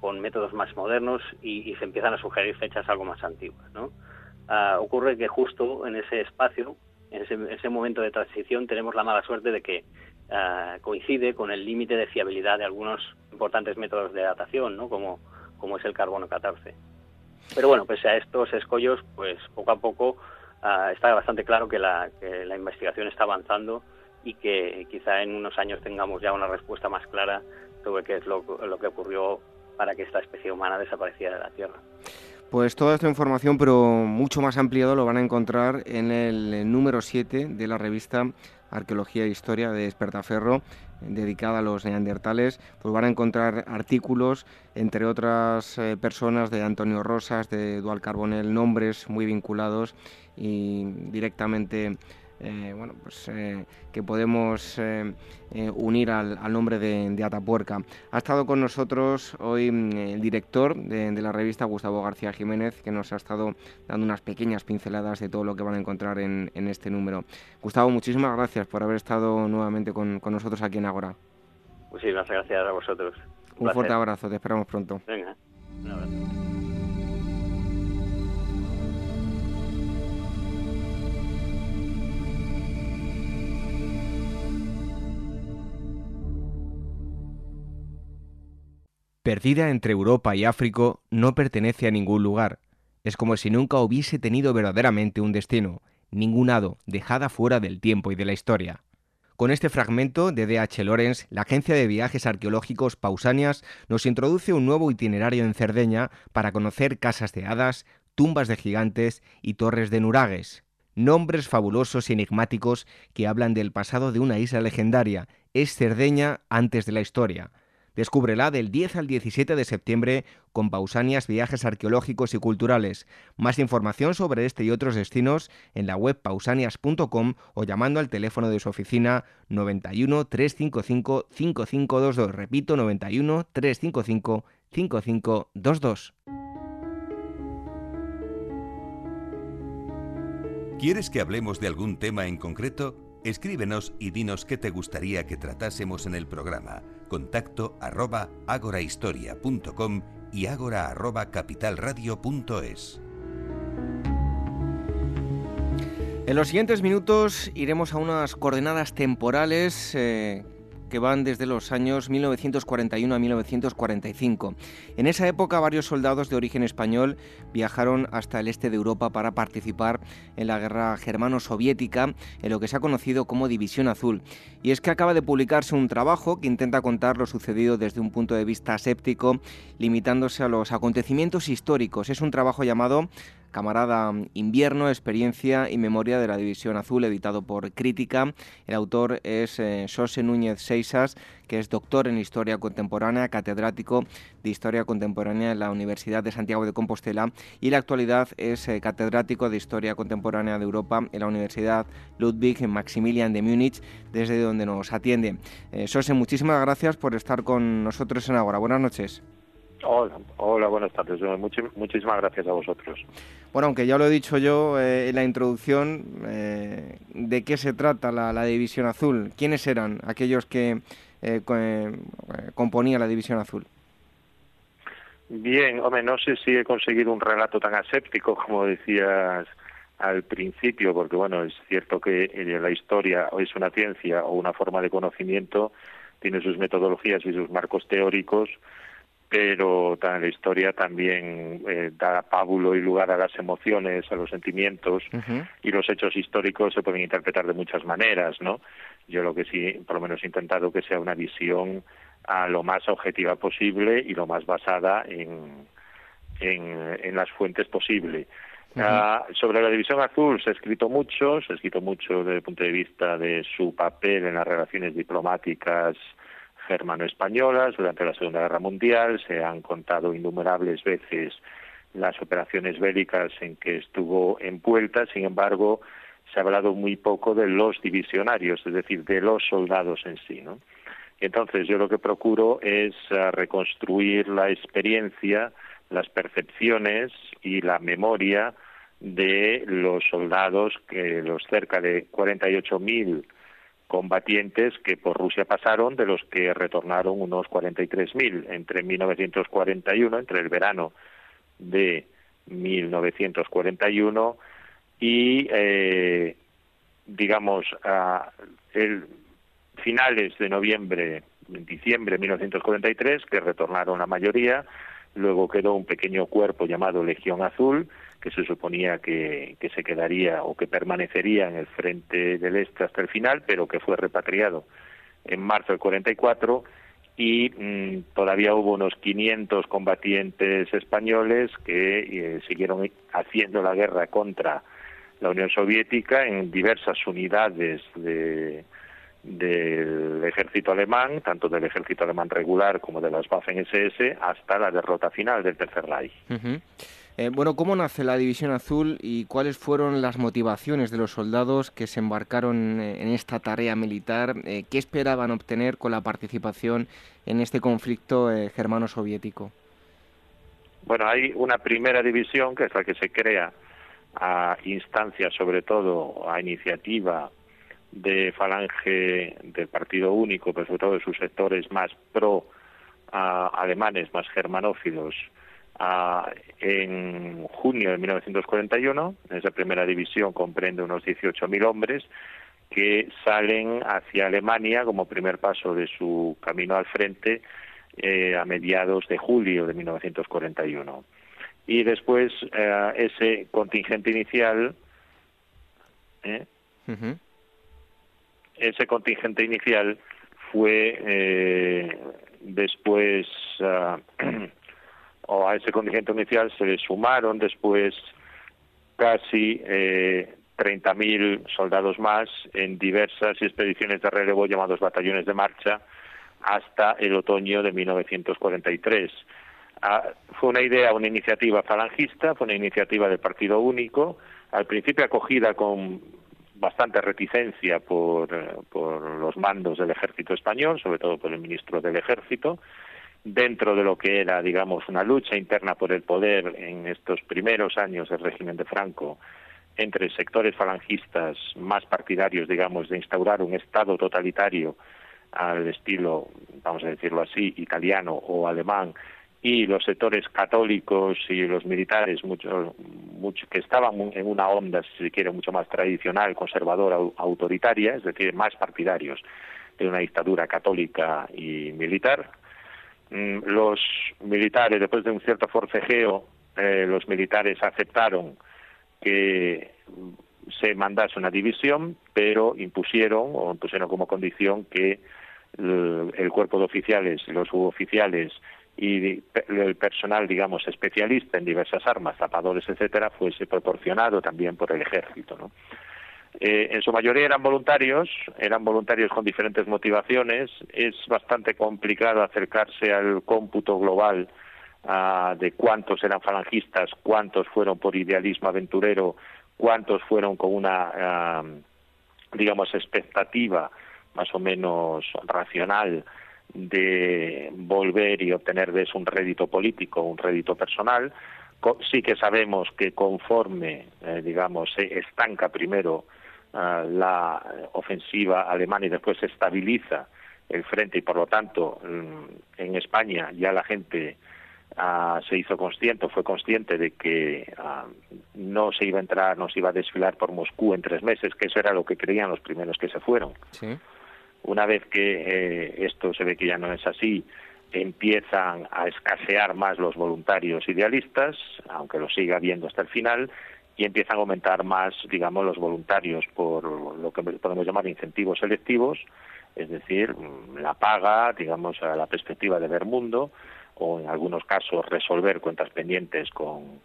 con métodos más modernos y, se empiezan a sugerir fechas algo más antiguas, ¿no? Ah, ocurre que justo en ese espacio, en ese, momento de transición, tenemos la mala suerte de que ah, coincide con el límite de fiabilidad de algunos importantes métodos de datación, ¿no? como, como es el carbono 14. Pero bueno, pese a estos escollos, pues poco a poco ah, está bastante claro que la, que la investigación está avanzando y que quizá en unos años tengamos ya una respuesta más clara sobre qué es lo, lo que ocurrió para que esta especie humana desapareciera de la Tierra. Pues toda esta información, pero mucho más ampliado, lo van a encontrar en el número 7 de la revista Arqueología e Historia de Espertaferro, dedicada a los neandertales. Pues van a encontrar artículos, entre otras eh, personas, de Antonio Rosas, de Dual Carbonel, nombres muy vinculados y directamente eh, bueno, pues, eh, que podemos eh, unir al, nombre de, Atapuerca. Ha estado con nosotros hoy mm, el director de, la revista, Gustavo García Jiménez, que nos ha estado dando unas pequeñas pinceladas de todo lo que van a encontrar en, este número. Gustavo, muchísimas gracias por haber estado nuevamente con, nosotros aquí en Agora. Muchísimas gracias a vosotros. Un, fuerte abrazo, te esperamos pronto. Venga, un abrazo. Perdida entre Europa y África, no pertenece a ningún lugar. Es como si nunca hubiese tenido verdaderamente un destino, ningún hado, dejada fuera del tiempo y de la historia. Con este fragmento de D.H. Lawrence, la agencia de viajes arqueológicos Pausanias nos introduce un nuevo itinerario en Cerdeña para conocer casas de hadas, tumbas de gigantes y torres de nuragues. Nombres fabulosos y enigmáticos que hablan del pasado de una isla legendaria. Es Cerdeña antes de la historia. Descúbrela del 10 al 17 de septiembre con Pausanias Viajes Arqueológicos y Culturales. Más información sobre este y otros destinos en la web pausanias.com o llamando al teléfono de su oficina 91 355 5522. Repito, 91 355 5522. ¿Quieres que hablemos de algún tema en concreto? Escríbenos y dinos qué te gustaría que tratásemos en el programa contacto arroba agorahistoria.com y agora arroba capitalradio.es. En los siguientes minutos iremos a unas coordenadas temporales eh, que van desde los años 1941 a 1945. En esa época varios soldados de origen español viajaron hasta el este de Europa para participar en la guerra germano-soviética, en lo que se ha conocido como División Azul. Y es que acaba de publicarse un trabajo que intenta contar lo sucedido desde un punto de vista séptico, limitándose a los acontecimientos históricos. Es un trabajo llamado Camarada Invierno, Experiencia y Memoria de la División Azul, editado por Crítica. El autor es eh, José Núñez Seixas, que es doctor en Historia Contemporánea, catedrático de Historia Contemporánea en la Universidad de Santiago de Compostela y en la actualidad es eh, catedrático de Historia Contemporánea de Europa en la Universidad Ludwig Maximilian de Múnich, desde donde nos atiende. Eh, José, muchísimas gracias por estar con nosotros en Ahora. Buenas noches. Hola, hola, buenas tardes. muchísimas gracias a vosotros. Bueno, aunque ya lo he dicho yo eh, en la introducción, eh, ¿de qué se trata la, División Azul? ¿Quiénes eran aquellos que eh, componían la División Azul? Bien, hombre, no sé si he conseguido un relato tan aséptico como decías al principio, porque bueno, es cierto que la historia o es una ciencia o una forma de conocimiento, tiene sus metodologías y sus marcos teóricos, pero la historia también eh, da pábulo y lugar a las emociones, a los sentimientos, y los hechos históricos se pueden interpretar de muchas maneras, ¿no? Yo lo que sí, por lo menos he intentado que sea una visión a lo más objetiva posible y lo más basada en, en, las fuentes posible. Ah, sobre la división azul se ha escrito mucho, se ha escrito mucho desde el punto de vista de su papel en las relaciones diplomáticas germano-españolas durante la Segunda Guerra Mundial. Se han contado innumerables veces las operaciones bélicas en que estuvo envuelta. Sin embargo, se ha hablado muy poco de los divisionarios, es decir, de los soldados en sí, ¿no? Entonces, yo lo que procuro es ah, reconstruir la experiencia, las percepciones y la memoria de los soldados, que los cerca de 48.000 combatientes que por Rusia pasaron, de los que retornaron unos 43.000 entre 1941, entre el verano de 1941 y, eh, digamos, a el finales de noviembre, diciembre de 1943, que retornaron la mayoría, luego quedó un pequeño cuerpo llamado Legión Azul, se suponía que, que, se quedaría o que permanecería en el frente del este hasta el final, pero que fue repatriado en marzo del 44 y mm, todavía hubo unos 500 combatientes españoles que eh, siguieron haciendo la guerra contra la Unión Soviética en diversas unidades de, del ejército alemán, tanto del ejército alemán regular como de las Waffen-SS, hasta la derrota final del Tercer Reich. Eh, bueno, ¿cómo nace la División Azul y cuáles fueron las motivaciones de los soldados que se embarcaron eh, en esta tarea militar? Eh, ¿Qué esperaban obtener con la participación en este conflicto germano-soviético? Bueno, hay una primera división que es la que se crea a instancia, sobre todo a iniciativa de Falange del Partido Único, pero sobre todo de sus sectores más pro alemanes, más germanófilos, en junio de 1941. Esa primera división comprende unos 18.000 hombres que salen hacia Alemania como primer paso de su camino al frente eh, a mediados de julio de 1941. Y después eh, ese contingente inicial, ¿eh? ese contingente inicial fue después ah, [CLEARS THROAT] o a ese contingente inicial se le sumaron después casi eh, 30.000 soldados más en diversas expediciones de relevo llamados batallones de marcha hasta el otoño de 1943. Ah, fue una idea, una iniciativa falangista, fue una iniciativa del Partido Único, al principio acogida con bastante reticencia por, eh, por los mandos del ejército español, sobre todo por el ministro del ejército, dentro de lo que era, digamos, una lucha interna por el poder en estos primeros años del régimen de Franco entre sectores falangistas más partidarios, digamos, de instaurar un Estado totalitario al estilo, vamos a decirlo así, italiano o alemán, y los sectores católicos y los militares, mucho, mucho, que estaban en una onda, si se quiere, mucho más tradicional, conservadora, autoritaria, es decir, más partidarios de una dictadura católica y militar, los militares, después de un cierto forcejeo, eh, los militares aceptaron que se mandase una división, pero impusieron o impusieron como condición que el, cuerpo de oficiales, los suboficiales y el personal, digamos, especialista en diversas armas, tapadores, etcétera, fuese proporcionado también por el ejército, ¿no? Eh, en su mayoría eran voluntarios, eran voluntarios con diferentes motivaciones. Es bastante complicado acercarse al cómputo global ah, de cuántos eran falangistas, cuántos fueron por idealismo aventurero, cuántos fueron con una, ah, digamos, expectativa más o menos racional de volver y obtener de eso un rédito político, un rédito personal. Sí que sabemos que conforme, eh, digamos, se estanca primero la ofensiva alemana y después se estabiliza el frente y por lo tanto mm, en España ya la gente ah, se hizo consciente, fue consciente de que ah, no se iba a entrar, no se iba a desfilar por Moscú en tres meses, que eso era lo que creían los primeros que se fueron. Una vez que eh, esto se ve que ya no es así, empiezan a escasear más los voluntarios idealistas, aunque lo siga habiendo hasta el final, y empiezan a aumentar más, digamos, los voluntarios por lo que podemos llamar incentivos selectivos, es decir, la paga, digamos, a la perspectiva de ver mundo, o en algunos casos resolver cuentas pendientes con,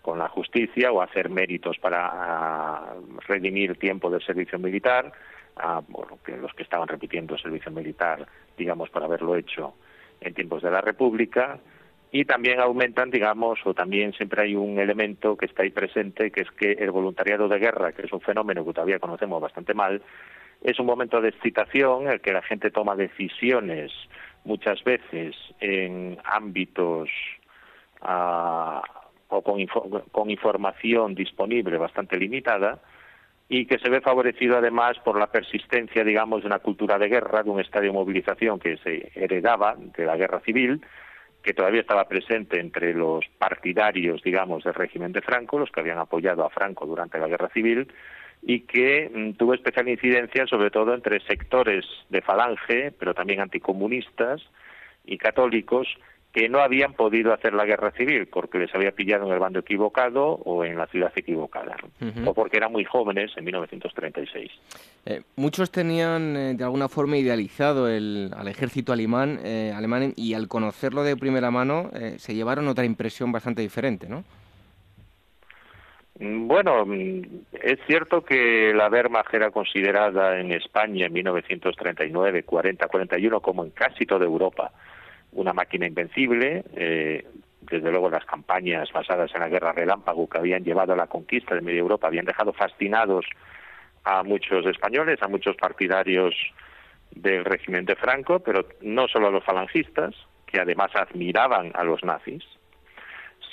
con la justicia o hacer méritos para ah, redimir tiempo del servicio militar, a, bueno, los que estaban repitiendo servicio militar, digamos, por haberlo hecho en tiempos de la República, y también aumentan, digamos, o también siempre hay un elemento que está ahí presente, que es que el voluntariado de guerra, que es un fenómeno que todavía conocemos bastante mal, es un momento de excitación en el que la gente toma decisiones muchas veces en ámbitos ah, o con, con información disponible bastante limitada y que se ve favorecido además por la persistencia, digamos, de una cultura de guerra, de un estadio de movilización que se heredaba de la guerra civil que todavía estaba presente entre los partidarios, digamos, del régimen de Franco, los que habían apoyado a Franco durante la guerra civil, y que mm, tuvo especial incidencia sobre todo entre sectores de falange, pero también anticomunistas y católicos, que no habían podido hacer la guerra civil porque les había pillado en el bando equivocado o en la ciudad equivocada, o porque eran muy jóvenes en 1936. Eh, muchos tenían eh, de alguna forma idealizado el, al ejército alemán, eh, alemán y al conocerlo de primera mano se llevaron otra impresión bastante diferente, ¿no? Mm, bueno, mm, es cierto que la Wehrmacht era considerada en España en 1939, 40, 41 como en casi toda Europa una máquina invencible. Eh, desde luego las campañas basadas en la guerra relámpago que habían llevado a la conquista de media Europa habían dejado fascinados a muchos españoles, a muchos partidarios del régimen de Franco, pero no solo a los falangistas, que además admiraban a los nazis,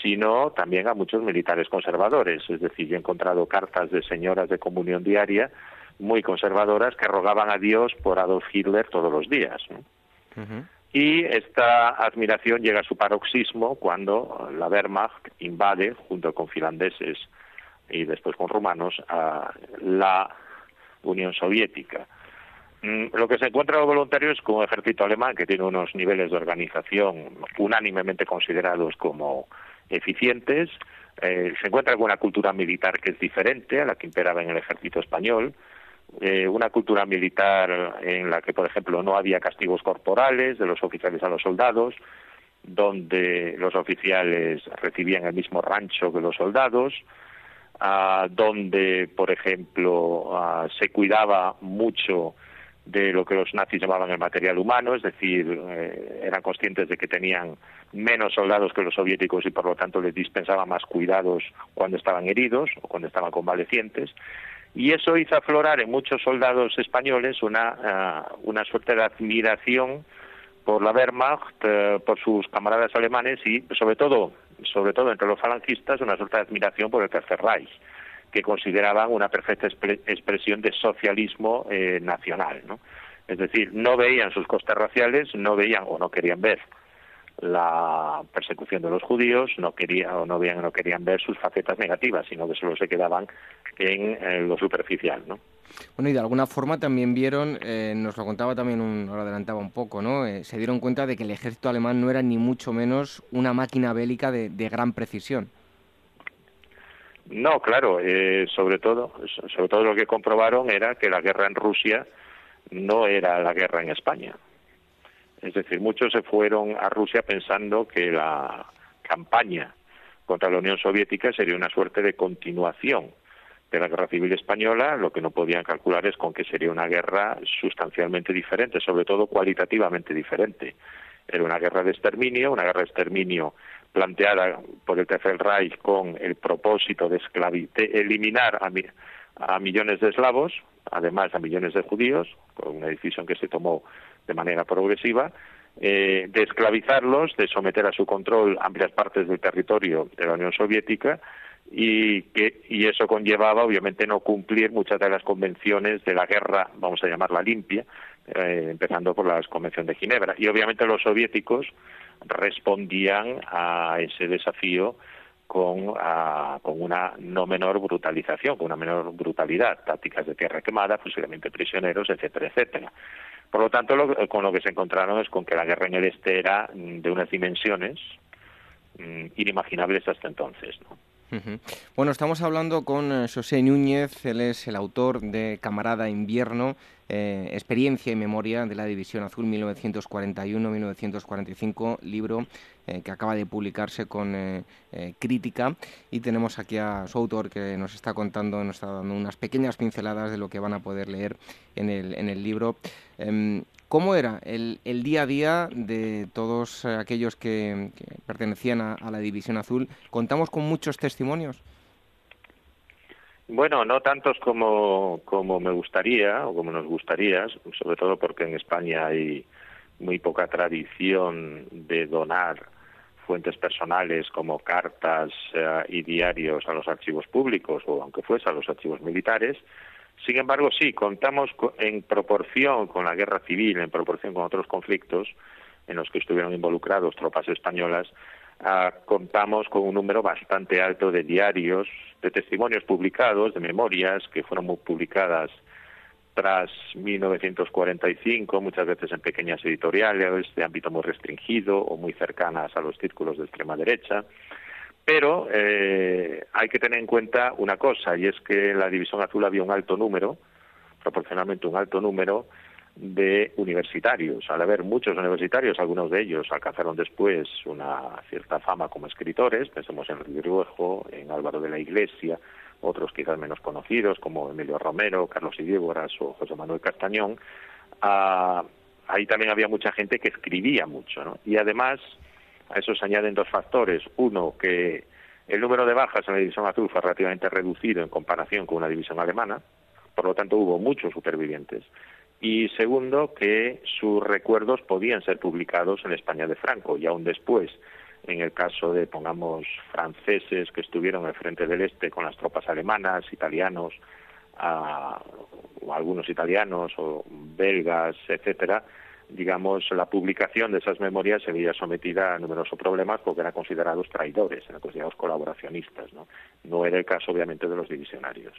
sino también a muchos militares conservadores. Es decir, yo he encontrado cartas de señoras de comunión diaria muy conservadoras que rogaban a Dios por Adolf Hitler todos los días. Y esta admiración llega a su paroxismo cuando la Wehrmacht invade, junto con finlandeses y después con rumanos, a la Unión Soviética. Mm, lo que se encuentra los voluntarios es con un ejército alemán que tiene unos niveles de organización unánimemente considerados como eficientes. Eh, se encuentra con una cultura militar que es diferente a la que imperaba en el ejército español. Eh, una cultura militar en la que, por ejemplo, no había castigos corporales de los oficiales a los soldados, donde los oficiales recibían el mismo rancho que los soldados, ah, donde, por ejemplo, ah, se cuidaba mucho de lo que los nazis llamaban el material humano, es decir, eh, eran conscientes de que tenían menos soldados que los soviéticos y por lo tanto les dispensaban más cuidados cuando estaban heridos o cuando estaban convalecientes. Y eso hizo aflorar en muchos soldados españoles una, eh, una suerte de admiración por la Wehrmacht, eh, por sus camaradas alemanes y sobre todo, sobre todo entre los falangistas, una suerte de admiración por el Tercer Reich, que consideraban una perfecta expresión de socialismo eh, nacional. ¿no? Es decir, no veían sus costes raciales, no veían o no querían ver la persecución de los judíos, no querían o no no querían ver sus facetas negativas, sino que solo se quedaban en, lo superficial, ¿no? Bueno, y de alguna forma también vieron, eh, nos lo contaba también, un, lo adelantaba un poco, ¿no? Eh, se dieron cuenta de que el ejército alemán no era ni mucho menos una máquina bélica de, gran precisión. No, claro, eh, sobre todo, sobre todo lo que comprobaron era que la guerra en Rusia no era la guerra en España. Es decir, muchos se fueron a Rusia pensando que la campaña contra la Unión Soviética sería una suerte de continuación de la guerra civil española, lo que no podían calcular es con que sería una guerra sustancialmente diferente, sobre todo cualitativamente diferente. Era una guerra de exterminio, una guerra de exterminio planteada por el Tercer Reich con el propósito de, eliminar a, millones de eslavos, además a millones de judíos, con una decisión que se tomó de manera progresiva, eh, de esclavizarlos, de someter a su control amplias partes del territorio de la Unión Soviética y que y eso conllevaba obviamente no cumplir muchas de las convenciones de la guerra vamos a llamarla limpia eh, empezando por la convención de Ginebra y obviamente los soviéticos respondían a ese desafío con, con una no menor brutalización, con una menor brutalidad, tácticas de tierra quemada, fusilamiento de prisioneros, etcétera, etcétera. Por lo tanto, con lo que se encontraron es con que la guerra en el este era mm, de unas dimensiones mm, inimaginables hasta entonces. ¿no? Bueno, estamos hablando con eh, José Núñez, él es el autor de Camarada Invierno, eh, Experiencia y Memoria de la División Azul 1941-1945, libro eh, que acaba de publicarse con crítica y tenemos aquí a su autor que nos está contando, nos está dando unas pequeñas pinceladas de lo que van a poder leer en el, en el libro. Em, ¿Cómo era el, día a día de todos aquellos que, pertenecían a, la División Azul? ¿Contamos con muchos testimonios? Bueno, no tantos como, como me gustaría o como nos gustaría, sobre todo porque en España hay muy poca tradición de donar fuentes personales como cartas eh, y diarios a los archivos públicos o aunque fuese a los archivos militares. Sin embargo, sí, contamos en proporción con la guerra civil, en proporción con otros conflictos en los que estuvieron involucrados tropas españolas, ah, contamos con un número bastante alto de diarios, de testimonios publicados, de memorias que fueron publicadas tras 1945, muchas veces en pequeñas editoriales de ámbito muy restringido o muy cercanas a los círculos de extrema derecha. Pero eh, hay que tener en cuenta una cosa, y es que en la División Azul había un alto número, proporcionalmente un alto número, de universitarios. Al haber muchos universitarios, algunos de ellos alcanzaron después una cierta fama como escritores, pensemos en Ruiz en Álvaro de la Iglesia, otros quizás menos conocidos como Emilio Romero, Carlos Idíboras o José Manuel Castañón, ah, ahí también había mucha gente que escribía mucho. ¿no? Y además a eso se añaden dos factores. Uno, que el número de bajas en la división azul fue relativamente reducido en comparación con una división alemana, por lo tanto hubo muchos supervivientes. Y segundo, que sus recuerdos podían ser publicados en España de Franco y aún después en el caso de, pongamos, franceses que estuvieron al frente del este con las tropas alemanas, italianos, o algunos italianos o belgas, etcétera, digamos, la publicación de esas memorias se veía sometida a numerosos problemas porque eran considerados traidores, eran considerados colaboracionistas. No, no era el caso, obviamente, de los divisionarios.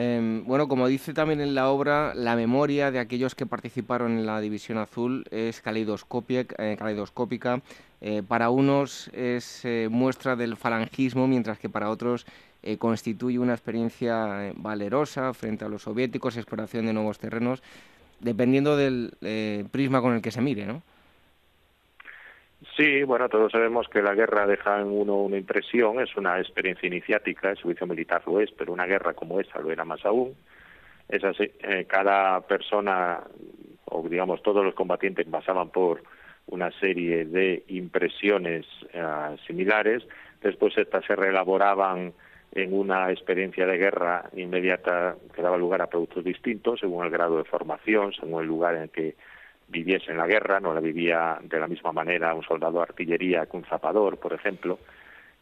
Em, bueno, como dice también en la obra, la memoria de aquellos que participaron en la División Azul es caleidoscópica. Eh, caleidoscópica. Eh, para unos es eh, muestra del falangismo, mientras que para otros constituye una experiencia valerosa frente a los soviéticos, exploración de nuevos terrenos dependiendo del prisma con el que se mire, ¿no? Sí, bueno, todos sabemos que la guerra deja en uno una impresión, es una experiencia iniciática, el servicio militar lo es, pero una guerra como esa lo era más aún. Eh, cada persona, o digamos todos los combatientes pasaban por una serie de impresiones eh, similares, después estas se reelaboraban en una experiencia de guerra inmediata que daba lugar a productos distintos según el grado de formación, según el lugar en el que viviese en la guerra, no la vivía de la misma manera un soldado de artillería que un zapador, por ejemplo,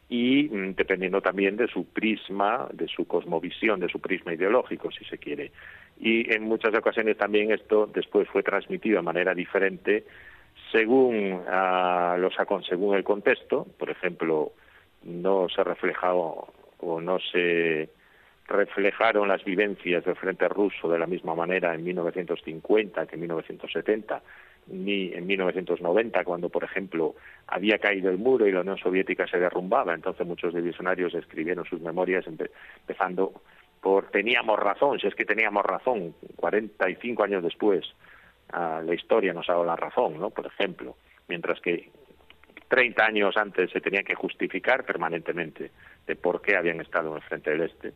y mm, dependiendo también de su prisma, de su cosmovisión, de su prisma ideológico, si se quiere. Y en muchas ocasiones también esto después fue transmitido de manera diferente según, uh, los, según el contexto, por ejemplo, no se reflejado o no se reflejaron las vivencias del frente ruso de la misma manera en 1950 que en 1970, ni en 1990, cuando, por ejemplo, había caído el muro y la Unión Soviética se derrumbaba. Entonces muchos divisionarios escribieron sus memorias empezando por teníamos razón, si es que teníamos razón, 45 años después, ah, la historia nos ha dado la razón, ¿no? Por ejemplo, mientras que 30 años antes se tenía que justificar permanentemente de por qué habían estado en el frente del este.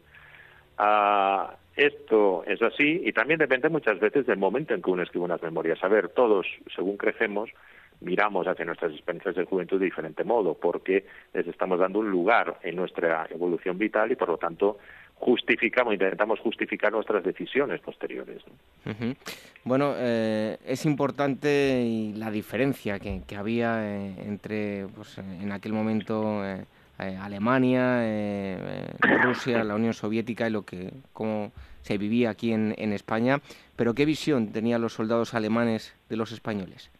Ah, esto es así y también depende muchas veces del momento en que uno escribe unas memorias. A ver, todos, según crecemos, miramos hacia nuestras experiencias de juventud de diferente modo, porque les estamos dando un lugar en nuestra evolución vital y, por lo tanto, justificamos, intentamos justificar nuestras decisiones posteriores. Bueno, eh, es importante la diferencia que, había eh, entre, pues, en aquel momento, eh, Alemania, [LAUGHS] Rusia, la Unión Soviética y lo que, cómo se vivía aquí en, en España. Pero ¿qué visión tenían los soldados alemanes de los españoles?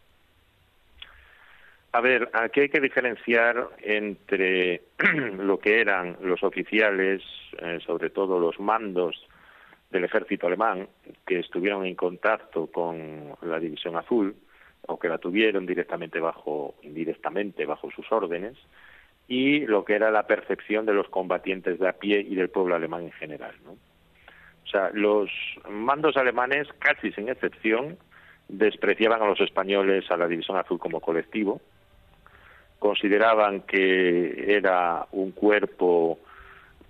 A ver, aquí hay que diferenciar entre [CLEARS THROAT] lo que eran los oficiales, eh, sobre todo los mandos del ejército alemán, que estuvieron en contacto con la División Azul, o que la tuvieron directamente bajo, indirectamente bajo sus órdenes, y lo que era la percepción de los combatientes de a pie y del pueblo alemán en general. O sea, los mandos alemanes, casi sin excepción, despreciaban a los españoles a la División Azul como colectivo, consideraban que era un cuerpo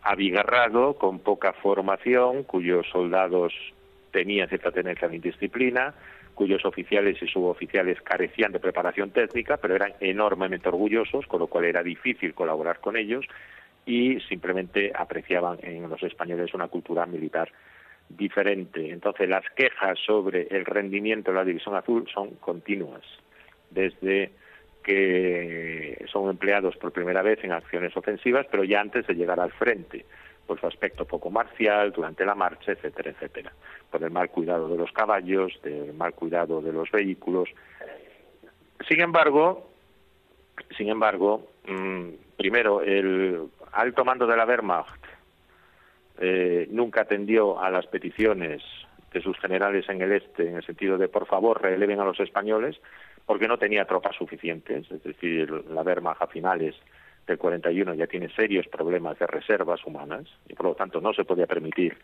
abigarrado, con poca formación, cuyos soldados tenían cierta tendencia a la indisciplina, cuyos oficiales y suboficiales carecían de preparación técnica, pero eran enormemente orgullosos, con lo cual era difícil colaborar con ellos y simplemente apreciaban en los españoles una cultura militar diferente. Entonces, las quejas sobre el rendimiento de la División Azul son continuas, desde que son empleados por primera vez en acciones ofensivas, pero ya antes de llegar al frente, por su aspecto poco marcial, durante la marcha, etcétera, etcétera, por el mal cuidado de los caballos, del mal cuidado de los vehículos. Sin embargo, sin embargo, mm, primero, el alto mando de la Wehrmacht eh, nunca atendió a las peticiones de sus generales en el este en el sentido de por favor releven a los españoles porque no tenía tropas suficientes, es decir, la Wehrmacht a finales del 41 ya tiene serios problemas de reservas humanas y por lo tanto no se podía permitir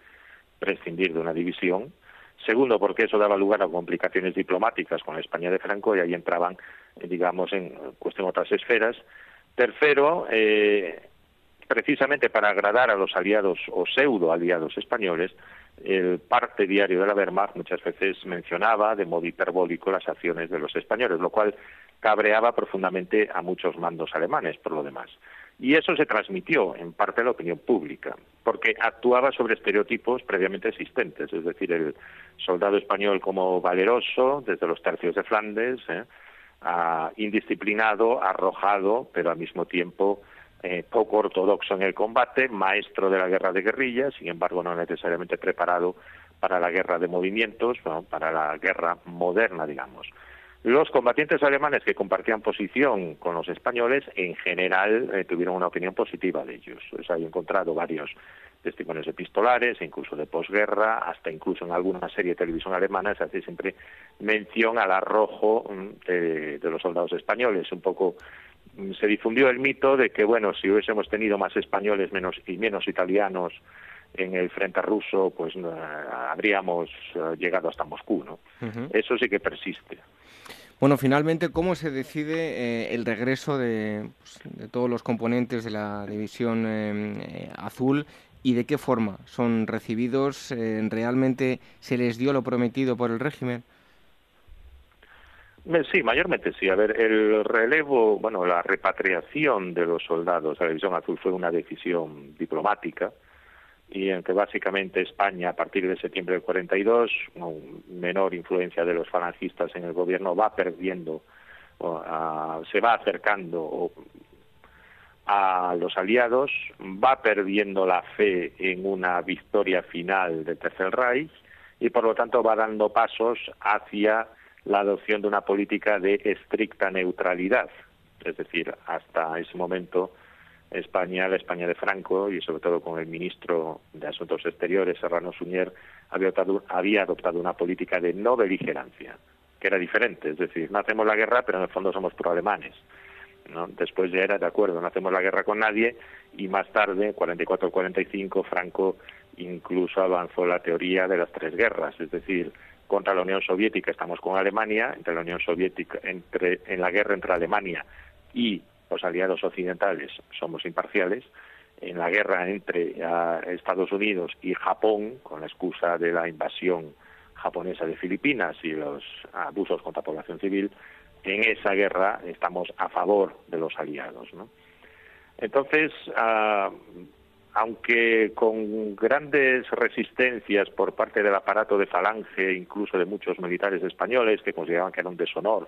prescindir de una división. Segundo, porque eso daba lugar a complicaciones diplomáticas con la España de Franco y ahí entraban, digamos, en cuestión otras esferas. Tercero, eh, precisamente para agradar a los aliados o pseudo aliados españoles, el parte diario de la Wehrmacht muchas veces mencionaba de modo hiperbólico las acciones de los españoles, lo cual cabreaba profundamente a muchos mandos alemanes, por lo demás. Y eso se transmitió en parte a la opinión pública, porque actuaba sobre estereotipos previamente existentes, es decir, el soldado español como valeroso desde los tercios de Flandes, ¿eh? indisciplinado, arrojado, pero al mismo tiempo eh, poco ortodoxo en el combate, maestro de la guerra de guerrillas, sin embargo no necesariamente preparado para la guerra de movimientos, para la guerra moderna, digamos. Los combatientes alemanes que compartían posición con los españoles, en general, eh, tuvieron una opinión positiva de ellos. Pues hay encontrado varios testimonios epistolares, incluso de posguerra, hasta incluso en alguna serie de televisión alemana se hace siempre mención al arrojo mm, de los soldados españoles, un poco se difundió el mito de que, bueno, si hubiésemos tenido más españoles menos y menos italianos en el frente ruso, pues eh, habríamos eh, llegado hasta Moscú, ¿no? Eso sí que persiste. Bueno, finalmente, ¿cómo se decide eh, el regreso de, pues, de, todos los componentes de la división azul y de qué forma son recibidos? ¿Realmente se les dio lo prometido por el régimen? Sí, mayormente sí. A ver, el relevo, bueno, la repatriación de los soldados a la División Azul fue una decisión diplomática y en que básicamente España, a partir de septiembre del 42, con menor influencia de los falangistas en el gobierno, va perdiendo, se va acercando a los aliados, va perdiendo la fe en una victoria final del Tercer Reich y por lo tanto va dando pasos hacia la adopción de una política de estricta neutralidad. Es decir, hasta ese momento España, la España de Franco y sobre todo con el ministro de Asuntos Exteriores, Serrano Suñer, había adoptado, había adoptado una política de no beligerancia, que era diferente. Es decir, no hacemos la guerra, pero en el fondo somos pro-alemanes. ¿no? Después ya era de acuerdo, no hacemos la guerra con nadie y más tarde, 44-45, Franco incluso avanzó la teoría de las tres guerras, es decir, contra la Unión Soviética estamos con Alemania, entre la Unión Soviética, entre, en la guerra entre Alemania y los aliados occidentales somos imparciales, en la guerra entre ah, Estados Unidos y Japón, con la excusa de la invasión japonesa de Filipinas y los abusos contra población civil, en esa guerra estamos a favor de los aliados. Entonces, uh, aunque con grandes resistencias por parte del aparato de Falange, incluso de muchos militares españoles que consideraban que era un deshonor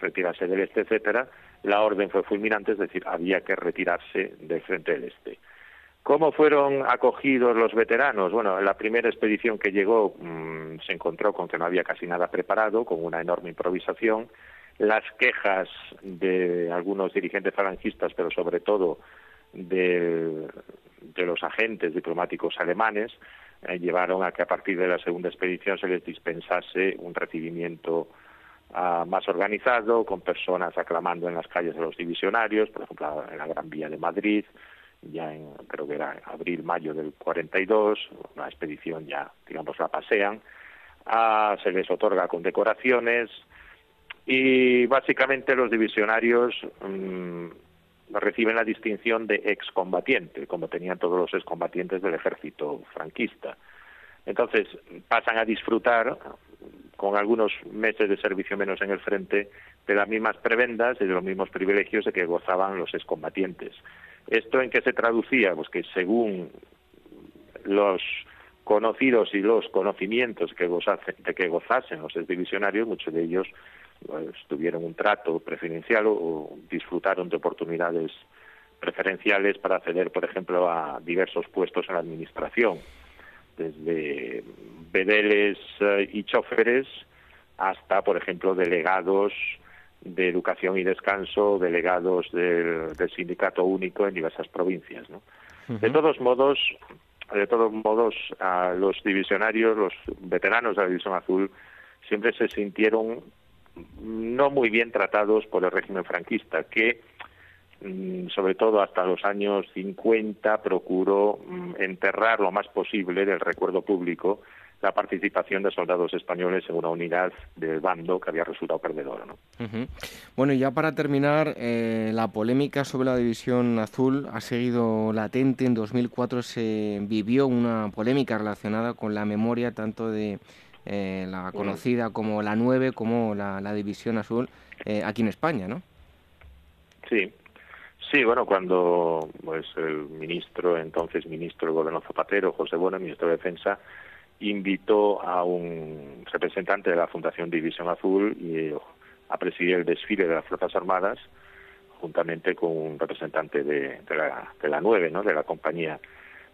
retirarse del este, etcétera, la orden fue fulminante, es decir, había que retirarse del frente del este. ¿Cómo fueron acogidos los veteranos? Bueno, en la primera expedición que llegó mm, se encontró con que no había casi nada preparado, con una enorme improvisación. Las quejas de algunos dirigentes falangistas, pero sobre todo de, de los agentes diplomáticos alemanes eh, llevaron a que a partir de la segunda expedición se les dispensase un recibimiento ah, más organizado, con personas aclamando en las calles de los divisionarios, por ejemplo, en la Gran Vía de Madrid, ya en, creo que era abril, mayo del 42, una expedición ya, digamos, la pasean, ah, se les otorga condecoraciones y básicamente los divisionarios mm, reciben la distinción de excombatiente, como tenían todos los excombatientes del ejército franquista. Entonces pasan a disfrutar con algunos meses de servicio menos en el frente, de las mismas prebendas y de los mismos privilegios de que gozaban los excombatientes. ¿Esto en qué se traducía? Pues que según los conocidos y los conocimientos que de que gozasen los exdivisionarios, muchos de ellos pues, tuvieron un trato preferencial o, disfrutaron de oportunidades preferenciales para acceder, por ejemplo, a diversos puestos en la administración, desde bedeles eh, y choferes hasta, por ejemplo, delegados de educación y descanso, delegados del, sindicato único en diversas provincias. De todos modos, de todos modos, a los divisionarios, los veteranos de la División Azul, siempre se sintieron no muy bien tratados por el régimen franquista, que sobre todo hasta los años 50 procuró mm, enterrar lo más posible del recuerdo público la participación de soldados españoles en una unidad del bando que había resultado perdedora. ¿no? Bueno, y ya para terminar, eh, la polémica sobre la División Azul ha seguido latente. En 2004 se vivió una polémica relacionada con la memoria tanto de eh, la conocida como la 9 como la, División Azul eh, aquí en España, ¿no? Sí, Sí, bueno, cuando pues el ministro, entonces ministro del gobierno Zapatero, José Bueno, ministro de Defensa, invitó a un representante de la Fundación División Azul y a presidir el desfile de las Fuerzas Armadas juntamente con un representante de, la, de la 9, ¿no? de la compañía.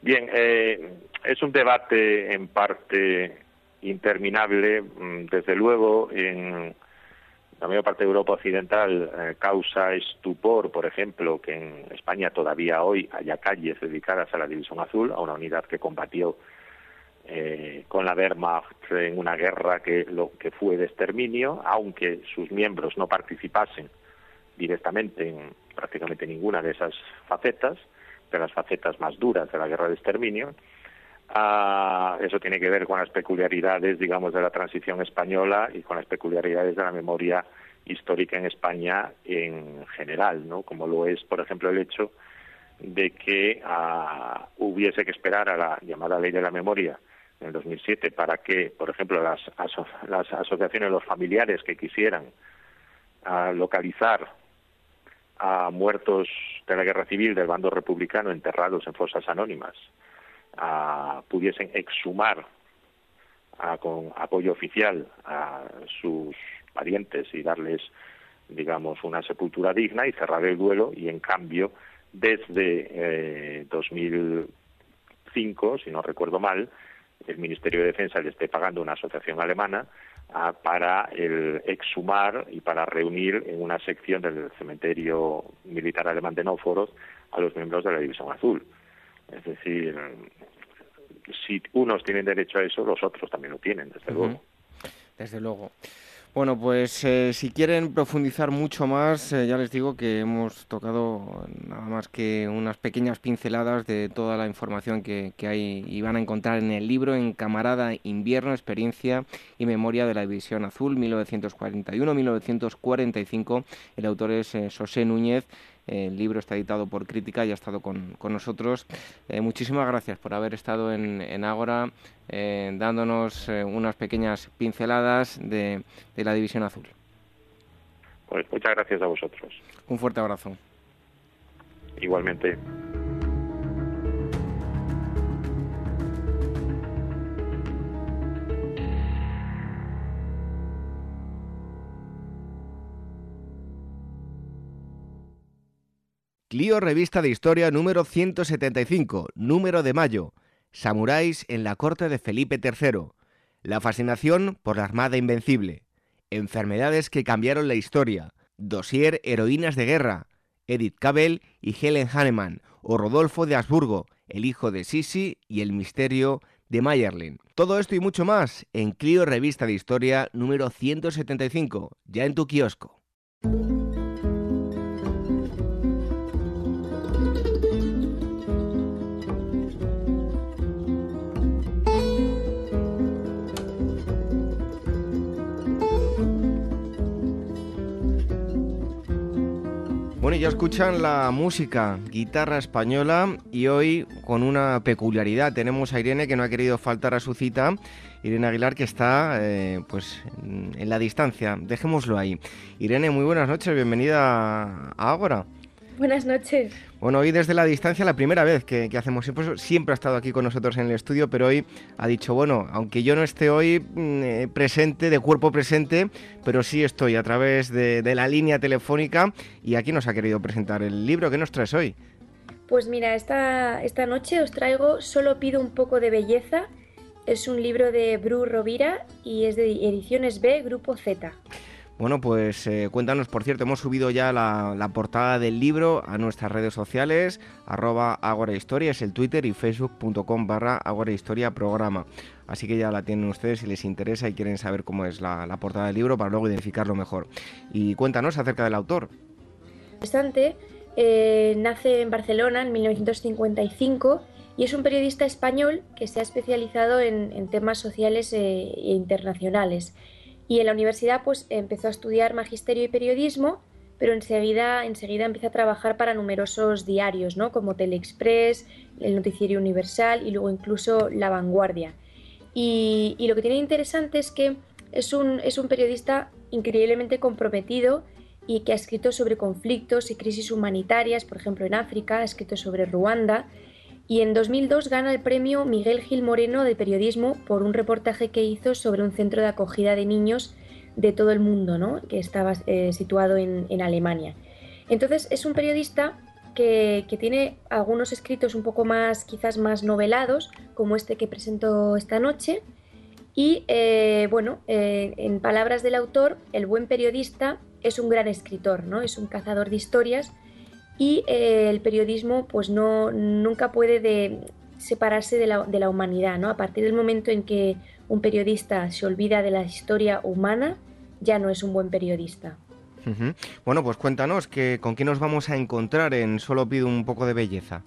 Bien, eh, es un debate en parte interminable. Mm, desde luego, en la mayor parte de Europa Occidental eh, causa estupor, por ejemplo, que en España todavía hoy haya calles dedicadas a la División Azul, a una unidad que combatió eh, con la Wehrmacht en una guerra que lo que fue de exterminio, aunque sus miembros no participasen directamente en prácticamente ninguna de esas facetas, de las facetas más duras de la guerra de exterminio. Ah, eso tiene que ver con las peculiaridades, digamos, de la transición española y con las peculiaridades de la memoria histórica en España en general, ¿no? Como lo es, por ejemplo, el hecho de que ah, hubiese que esperar a la llamada ley de la memoria en el 2007 para que, por ejemplo, las, las asociaciones, los familiares que quisieran ah, localizar a muertos de la guerra civil del bando republicano enterrados en fosas anónimas ah, pudiesen exhumar ah, con apoyo oficial a sus parientes y darles, digamos, una sepultura digna y cerrar el duelo y, en cambio, desde eh, 2005, si no recuerdo mal, el Ministerio de Defensa le esté pagando una asociación alemana para el exhumar y para reunir en una sección del cementerio militar alemán de Nóforos a los miembros de la División Azul. Es decir, si unos tienen derecho a eso, los otros también lo tienen, desde luego. Desde luego. Bueno, pues eh, si quieren profundizar mucho más, eh, ya les digo que hemos tocado nada más que unas pequeñas pinceladas de toda la información que, hay y van a encontrar en el libro En Camarada Invierno, Experiencia y Memoria de la División Azul, 1941-1945. El autor es eh, José Núñez el libro está editado por Crítica y ha estado con, nosotros. Eh, muchísimas gracias por haber estado en, en Ágora, eh, dándonos eh, unas pequeñas pinceladas de, de la División Azul. Pues muchas gracias a vosotros. Un fuerte abrazo. Igualmente. Clio Revista de Historia número 175, número de mayo. Samuráis en la corte de Felipe III. La fascinación por la Armada Invencible. Enfermedades que cambiaron la historia. Dossier Heroínas de Guerra. Edith Cavell y Helen Hanneman. O Rodolfo de Habsburgo, el hijo de Sisi y el misterio de Mayerlin. Todo esto y mucho más en Clio Revista de Historia número 175, ya en tu kiosco. Ya escuchan la música, guitarra española y hoy con una peculiaridad. Tenemos a Irene que no ha querido faltar a su cita. Irene Aguilar que está eh, pues en la distancia. Dejémoslo ahí. Irene, muy buenas noches, bienvenida a Ágora. Buenas noches. Bueno, hoy desde la distancia, la primera vez que, hacemos, siempre, siempre ha estado aquí con nosotros en el estudio, pero hoy ha dicho, bueno, aunque yo no esté hoy mm, eh, presente, de cuerpo presente, pero sí estoy a través de, la línea telefónica y aquí nos ha querido presentar el libro. ¿Qué nos traes hoy? Pues mira, esta, esta noche os traigo Solo pido un poco de belleza. Es un libro de Bru Rovira y es de Ediciones B, Grupo Z. Bueno, pues eh, cuéntanos, por cierto, hemos subido ya la, portada del libro a nuestras redes sociales, arroba Historia, es el Twitter y facebook.com barra Historia programa. Así que ya la tienen ustedes si les interesa y quieren saber cómo es la, portada del libro para luego identificarlo mejor. Y cuéntanos acerca del autor. Eh, nace en Barcelona en 1955 y es un periodista español que se ha especializado en, temas sociales eh, e internacionales. Y en la universidad pues empezó a estudiar magisterio y periodismo, pero enseguida, enseguida empieza a trabajar para numerosos diarios, ¿no? como Teleexpress, el Noticiero Universal y luego incluso La Vanguardia. Y, lo que tiene interesante es que es un, es un periodista increíblemente comprometido y que ha escrito sobre conflictos y crisis humanitarias, por ejemplo en África, ha escrito sobre Ruanda, y en 2002 gana el premio Miguel Gil Moreno de periodismo por un reportaje que hizo sobre un centro de acogida de niños de todo el mundo, ¿no? que estaba eh, situado en, Alemania. Entonces es un periodista que, tiene algunos escritos un poco más, quizás más novelados, como este que presento esta noche. Y eh, bueno, eh, en palabras del autor, el buen periodista es un gran escritor, ¿no? Es un cazador de historias y eh, el periodismo pues no, nunca puede de separarse de la, de la, humanidad. ¿no? A partir del momento en que un periodista se olvida de la historia humana, ya no es un buen periodista. Bueno, pues cuéntanos, que, ¿con qué nos vamos a encontrar en Solo pido un poco de belleza?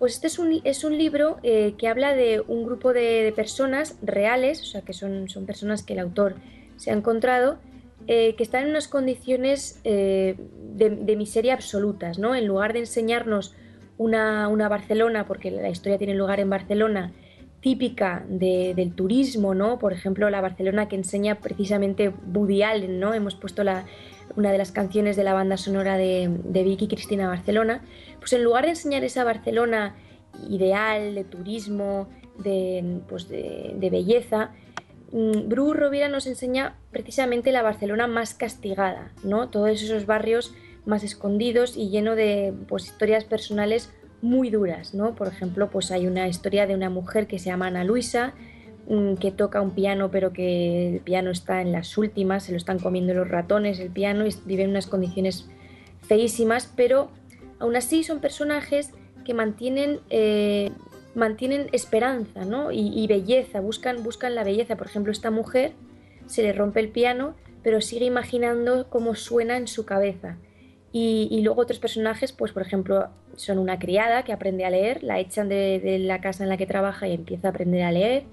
Pues este es un, es un libro eh, que habla de un grupo de, personas reales, o sea, que son, son personas que el autor se ha encontrado, eh, que están en unas condiciones eh, de, miseria absolutas, ¿no? En lugar de enseñarnos una, Barcelona, porque la historia tiene lugar en Barcelona, típica del turismo, ¿no? Por ejemplo, la Barcelona que enseña precisamente Woody Allen, ¿no? Hemos puesto una de las canciones de la banda sonora de, Vicky Cristina Barcelona. Pues en lugar de enseñar esa Barcelona ideal, de turismo, de, pues de, belleza, Bru Rovira nos enseña precisamente la Barcelona más castigada, ¿no? Todos esos barrios más escondidos y lleno de pues, historias personales muy duras, ¿no? Por ejemplo, pues hay una historia de una mujer que se llama Ana Luisa, mm, que toca un piano, pero que el piano está en las últimas, se lo están comiendo los ratones el piano y vive en unas condiciones feísimas, pero aún así son personajes que mantienen eh, mantienen esperanza ¿no? y, belleza, buscan, buscan la belleza. Por ejemplo, esta mujer se le rompe el piano, pero sigue imaginando cómo suena en su cabeza. Y, luego otros personajes, pues por ejemplo, son una criada que aprende a leer, la echan de, la casa en la que trabaja y empieza a aprender a leer,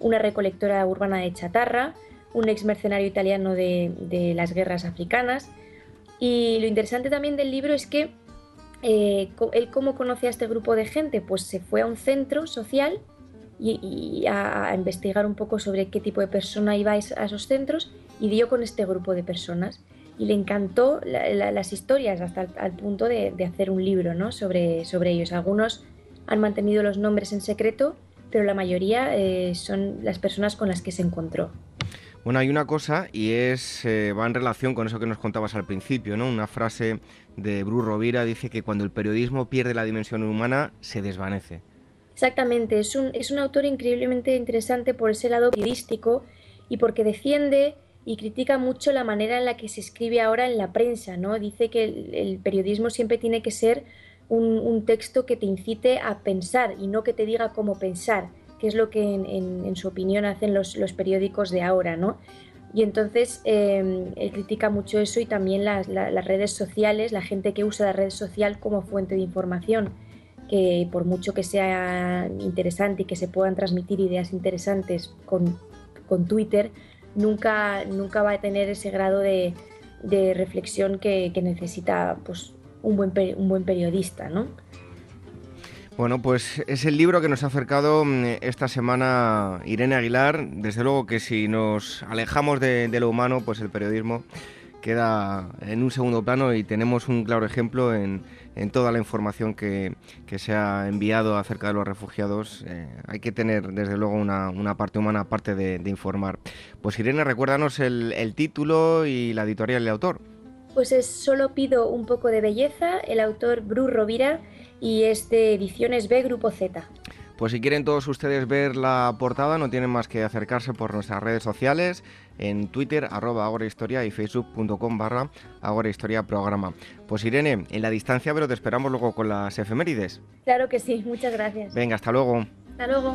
una recolectora urbana de chatarra, un ex mercenario italiano de, de las guerras africanas. Y lo interesante también del libro es que eh, ¿Él cómo conoce a este grupo de gente? Pues se fue a un centro social y, a, investigar un poco sobre qué tipo de persona iba a esos centros y dio con este grupo de personas. Y le encantó las historias hasta el punto de, hacer un libro ¿no? sobre, sobre ellos. Algunos han mantenido los nombres en secreto, pero la mayoría eh, son las personas con las que se encontró. Bueno, hay una cosa y es eh, va en relación con eso que nos contabas al principio, ¿no? Una frase de Bru Rovira dice que cuando el periodismo pierde la dimensión humana se desvanece. Exactamente, es un, es un autor increíblemente interesante por ese lado periodístico y porque defiende y critica mucho la manera en la que se escribe ahora en la prensa, ¿no? Dice que el, periodismo siempre tiene que ser un, texto que te incite a pensar y no que te diga cómo pensar, que es lo que en, su opinión hacen los, los, periódicos de ahora, ¿no? Y entonces em, él critica mucho eso y también las, redes sociales, la gente que usa la red social como fuente de información, que por mucho que sea interesante y que se puedan transmitir ideas interesantes con, Twitter, nunca, nunca va a tener ese grado de, reflexión que, necesita pues, un buen, un buen periodista, ¿no? Bueno, pues es el libro que nos ha acercado mm, esta semana Irene Aguilar. Desde luego que si nos alejamos de, lo humano, pues el periodismo queda en un segundo plano y tenemos un claro ejemplo en, toda la información que, se ha enviado acerca de los refugiados. Eh, hay que tener, desde luego, una, parte humana aparte de, informar. Pues Irene, recuérdanos el, el título y la editorial y el autor. Pues es Solo pido un poco de belleza, el autor Bru Rovira y es de Ediciones B Grupo Z. Pues si quieren todos ustedes ver la portada, no tienen más que acercarse por nuestras redes sociales, en Twitter, arroba agorahistoria y facebook.com barra agorahistoria programa. Pues Irene, en la distancia, pero te esperamos luego con las efemérides. Claro que sí, muchas gracias. Venga, hasta luego. Hasta luego.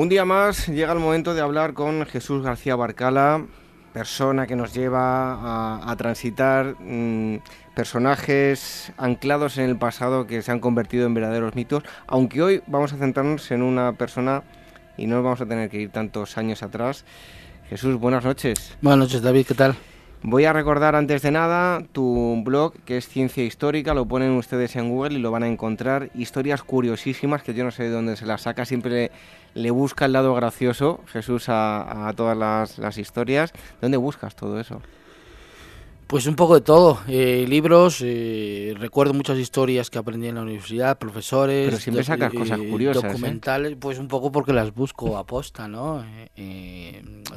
Un día más llega el momento de hablar con Jesús García Barcala, persona que nos lleva a, transitar mm, personajes anclados en el pasado que se han convertido en verdaderos mitos, aunque hoy vamos a centrarnos en una persona y no vamos a tener que ir tantos años atrás. Jesús, buenas noches. Buenas noches, David, ¿qué tal? Voy a recordar antes de nada tu blog que es Ciencia Histórica, lo ponen ustedes en Google y lo van a encontrar. Historias curiosísimas que yo no sé de dónde se las saca, siempre le, busca el lado gracioso Jesús a, todas las, las historias. ¿Dónde buscas todo eso? Pues un poco de todo. Eh, libros, eh, recuerdo muchas historias que aprendí en la universidad, profesores. Pero siempre sacas cosas eh, curiosas. Documentales, pues un poco porque las busco a posta, ¿no?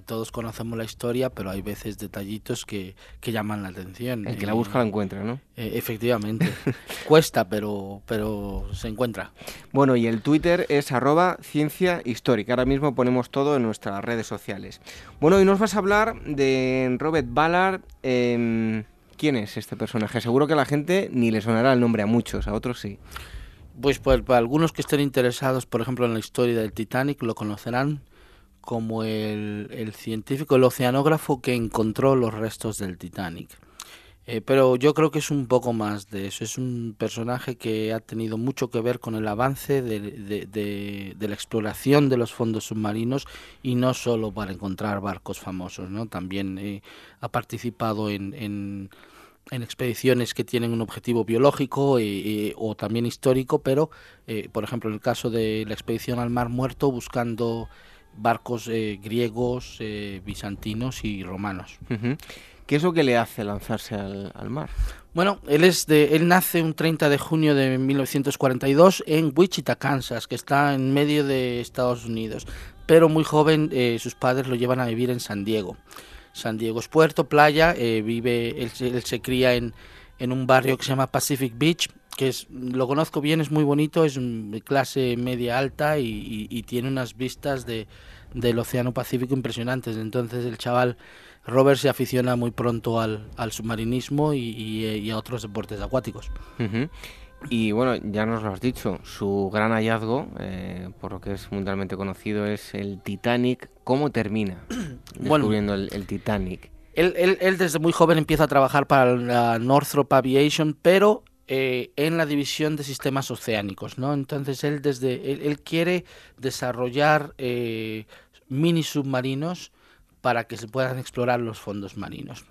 todos conocemos la historia, pero hay veces detallitos que, que llaman la atención. El que la busca la encuentra, ¿no? efectivamente. [LAUGHS] Cuesta, pero, pero se encuentra. Bueno, y el Twitter es arroba ciencia histórica. Ahora mismo ponemos todo en nuestras redes sociales. Bueno, y nos vas a hablar de Robert Ballard. Em, ¿Quién es este personaje? Seguro que a la gente ni le sonará el nombre a muchos, a otros sí. Pues, pues para algunos que estén interesados, por ejemplo, en la historia del Titanic, lo conocerán como el, el científico, el oceanógrafo que encontró los restos del Titanic. Eh, pero yo creo que es un poco más de eso. Es un personaje que ha tenido mucho que ver con el avance de, la exploración de los fondos submarinos y no solo para encontrar barcos famosos. ¿no? También eh, ha participado en, en, expediciones que tienen un objetivo biológico eh, o también histórico, pero por ejemplo en el caso de la expedición al Mar Muerto buscando barcos griegos, bizantinos y romanos. ¿Qué es lo que le hace lanzarse al, mar? Bueno, él, es de, él nace un 30 de junio de 1942 en Wichita, Kansas, que está en medio de Estados Unidos. Pero muy joven eh, sus padres lo llevan a vivir en San Diego. San Diego es puerto, playa, eh, vive, él, se cría en, en un barrio que se llama Pacific Beach, que es, lo conozco bien, es muy bonito, es de clase media alta y, tiene unas vistas de, del Océano Pacífico impresionantes. Entonces el chaval Robert se aficiona muy pronto al, submarinismo y, a otros deportes acuáticos. Y bueno, ya nos lo has dicho, su gran hallazgo, eh, por lo que es mundialmente conocido, es el Titanic. ¿Cómo termina [CLEARS THROAT] descubriendo el, Titanic? Él, él, desde muy joven empieza a trabajar para la Northrop Aviation, pero eh, en la división de sistemas oceánicos, ¿no? Entonces él desde él, quiere desarrollar eh, mini submarinos para que se puedan explorar los fondos marinos.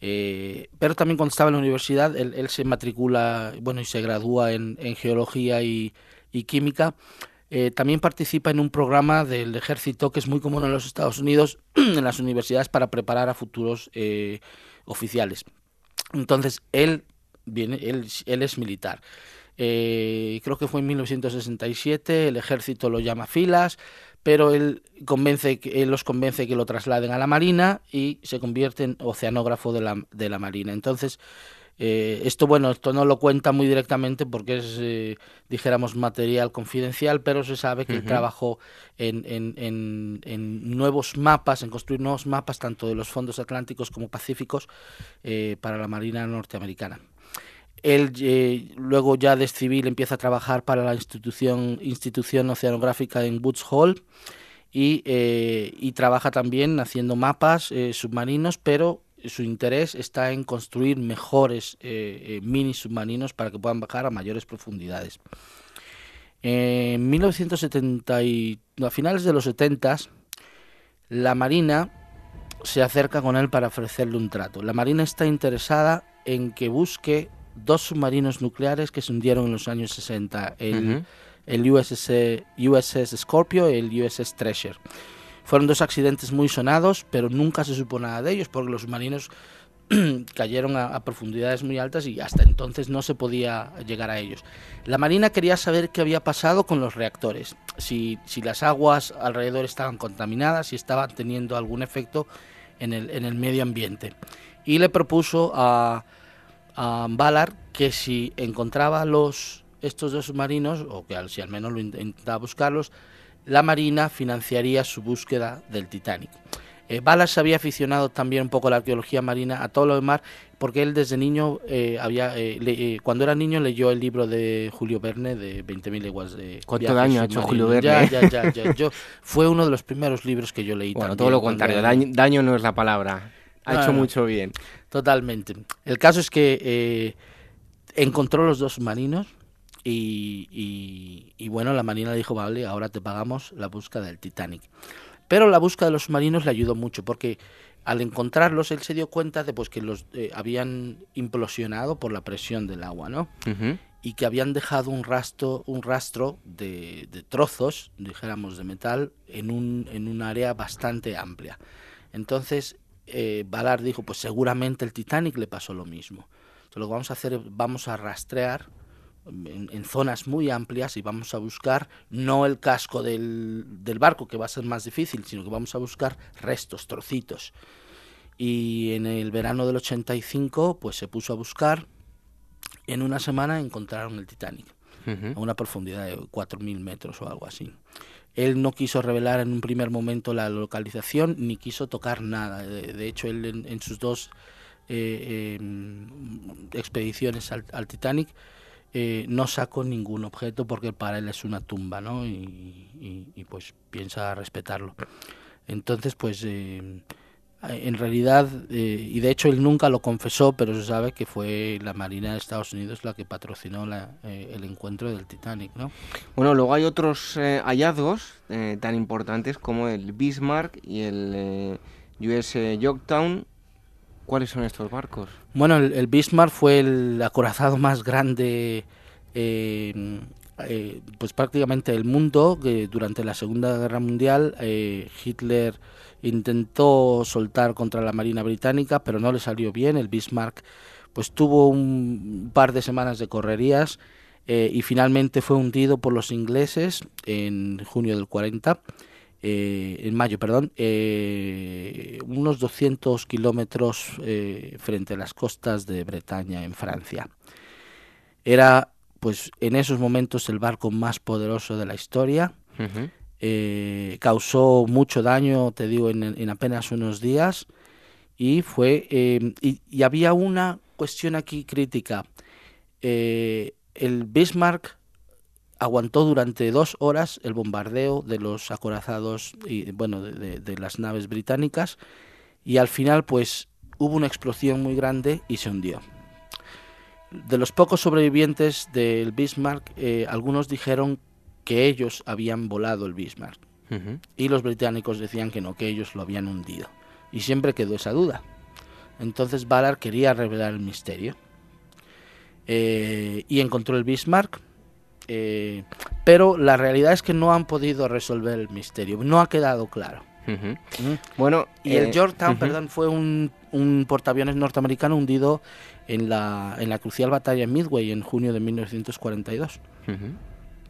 Eh, pero también cuando estaba en la universidad, él, se matricula bueno, y se gradúa en, geología y, química, eh, también participa en un programa del ejército que es muy común en los Estados Unidos, [CLEARS THROAT] en las universidades, para preparar a futuros eh, oficiales. Entonces, él, viene, él, es militar. Creo que fue en 1967, el ejército lo llama filas, pero él, convence, él los convence que lo trasladen a la Marina y se convierte en oceanógrafo de la, de la Marina. Entonces, eh, esto, bueno, esto no lo cuenta muy directamente porque es, eh, dijéramos, material confidencial, pero se sabe que él trabajó en, en, en, nuevos mapas, en construir nuevos mapas, tanto de los fondos atlánticos como pacíficos, eh, para la Marina norteamericana. Él luego ya de civil empieza a trabajar para la institución, institución oceanográfica en Woods Hall y, y trabaja también haciendo mapas submarinos, pero su interés está en construir mejores eh, eh, mini submarinos para que puedan bajar a mayores profundidades. En 1970 y a finales de los 70 la Marina se acerca con él para ofrecerle un trato. La Marina está interesada en que busque dos submarinos nucleares que se hundieron en los años 60, el, el USS, USS Scorpio y el USS Treasure. Fueron dos accidentes muy sonados, pero nunca se supo nada de ellos porque los submarinos [CLEARS THROAT] cayeron a, profundidades muy altas y hasta entonces no se podía llegar a ellos. La Marina quería saber qué había pasado con los reactores, si, si las aguas alrededor estaban contaminadas, si estaban teniendo algún efecto en el, en el medio ambiente. Y le propuso a, a Ballard que si encontraba los, estos dos submarinos, o que si al menos lo intentaba buscarlos, la Marina financiaría su búsqueda del Titanic. Eh, se había aficionado también un poco a la arqueología marina, a todo lo demás, porque él desde niño, eh, había, eh, eh, cuando era niño, leyó el libro de Julio Verne de 20.000 leguas de ¿Cuánto daño ha hecho Julio Verne? Ya, ya, ya, ya. Yo, fue uno de los primeros libros que yo leí. Bueno, todo lo contrario, daño, no es la palabra. Ha hecho mucho bien. Totalmente. El caso es que encontró los dos marinos, y, bueno, la Marina le dijo, vale, ahora te pagamos la búsqueda del Titanic. Pero la búsqueda de los submarinos le ayudó mucho porque al encontrarlos él se dio cuenta de pues, que los eh, habían implosionado por la presión del agua, ¿no? Y que habían dejado un rastro, un rastro de, trozos, dijéramos, de metal en un, en un área bastante amplia. Entonces, eh, Ballard dijo, pues seguramente el Titanic le pasó lo mismo. Entonces lo que vamos a hacer es, vamos a rastrear en, zonas muy amplias y vamos a buscar no el casco del, del, barco, que va a ser más difícil, sino que vamos a buscar restos, trocitos. Y en el verano del 85, pues se puso a buscar. En una semana encontraron el Titanic, a una profundidad de 4.000 metros o algo así. Él no quiso revelar en un primer momento la localización ni quiso tocar nada. De, hecho, él en, sus dos eh, em, expediciones al, Titanic eh, no sacó ningún objeto porque para él es una tumba, ¿no? Y, pues piensa respetarlo. Entonces, pues eh, en realidad, eh, y de hecho él nunca lo confesó, pero se sabe que fue la Marina de Estados Unidos la que patrocinó el encuentro del Titanic, ¿no? Bueno, luego hay otros hallazgos tan importantes como el Bismarck y el US Yorktown ¿Cuáles son estos barcos? Bueno, el, Bismarck fue el acorazado más grande, eh, eh, pues prácticamente del mundo. Que durante la Segunda Guerra Mundial eh, Hitler intentó soltar contra la Marina Británica, pero no le salió bien. El Bismarck pues tuvo un par de semanas de correrías y finalmente fue hundido por los ingleses en junio del 40 eh, en mayo, perdón, eh, unos 200 kilómetros eh, frente a las costas de Bretaña, en Francia. Era, pues, en esos momentos el barco más poderoso de la historia. causó mucho daño, te digo, en, apenas unos días. Y fue, y, y, había una cuestión aquí crítica. el Bismarck aguantó durante dos horas el bombardeo de los acorazados y bueno de, las naves británicas y al final pues hubo una explosión muy grande y se hundió. De los pocos sobrevivientes del Bismarck, eh, algunos dijeron que ellos habían volado el Bismarck y los británicos decían que no, que ellos lo habían hundido. Y siempre quedó esa duda. Entonces Ballard quería revelar el misterio eh, y encontró el Bismarck eh, pero la realidad es que no han podido resolver el misterio, no ha quedado claro. Bueno, y el Yorktown, perdón, fue un, un, portaaviones norteamericano hundido en la, en la crucial batalla en Midway en junio de 1942.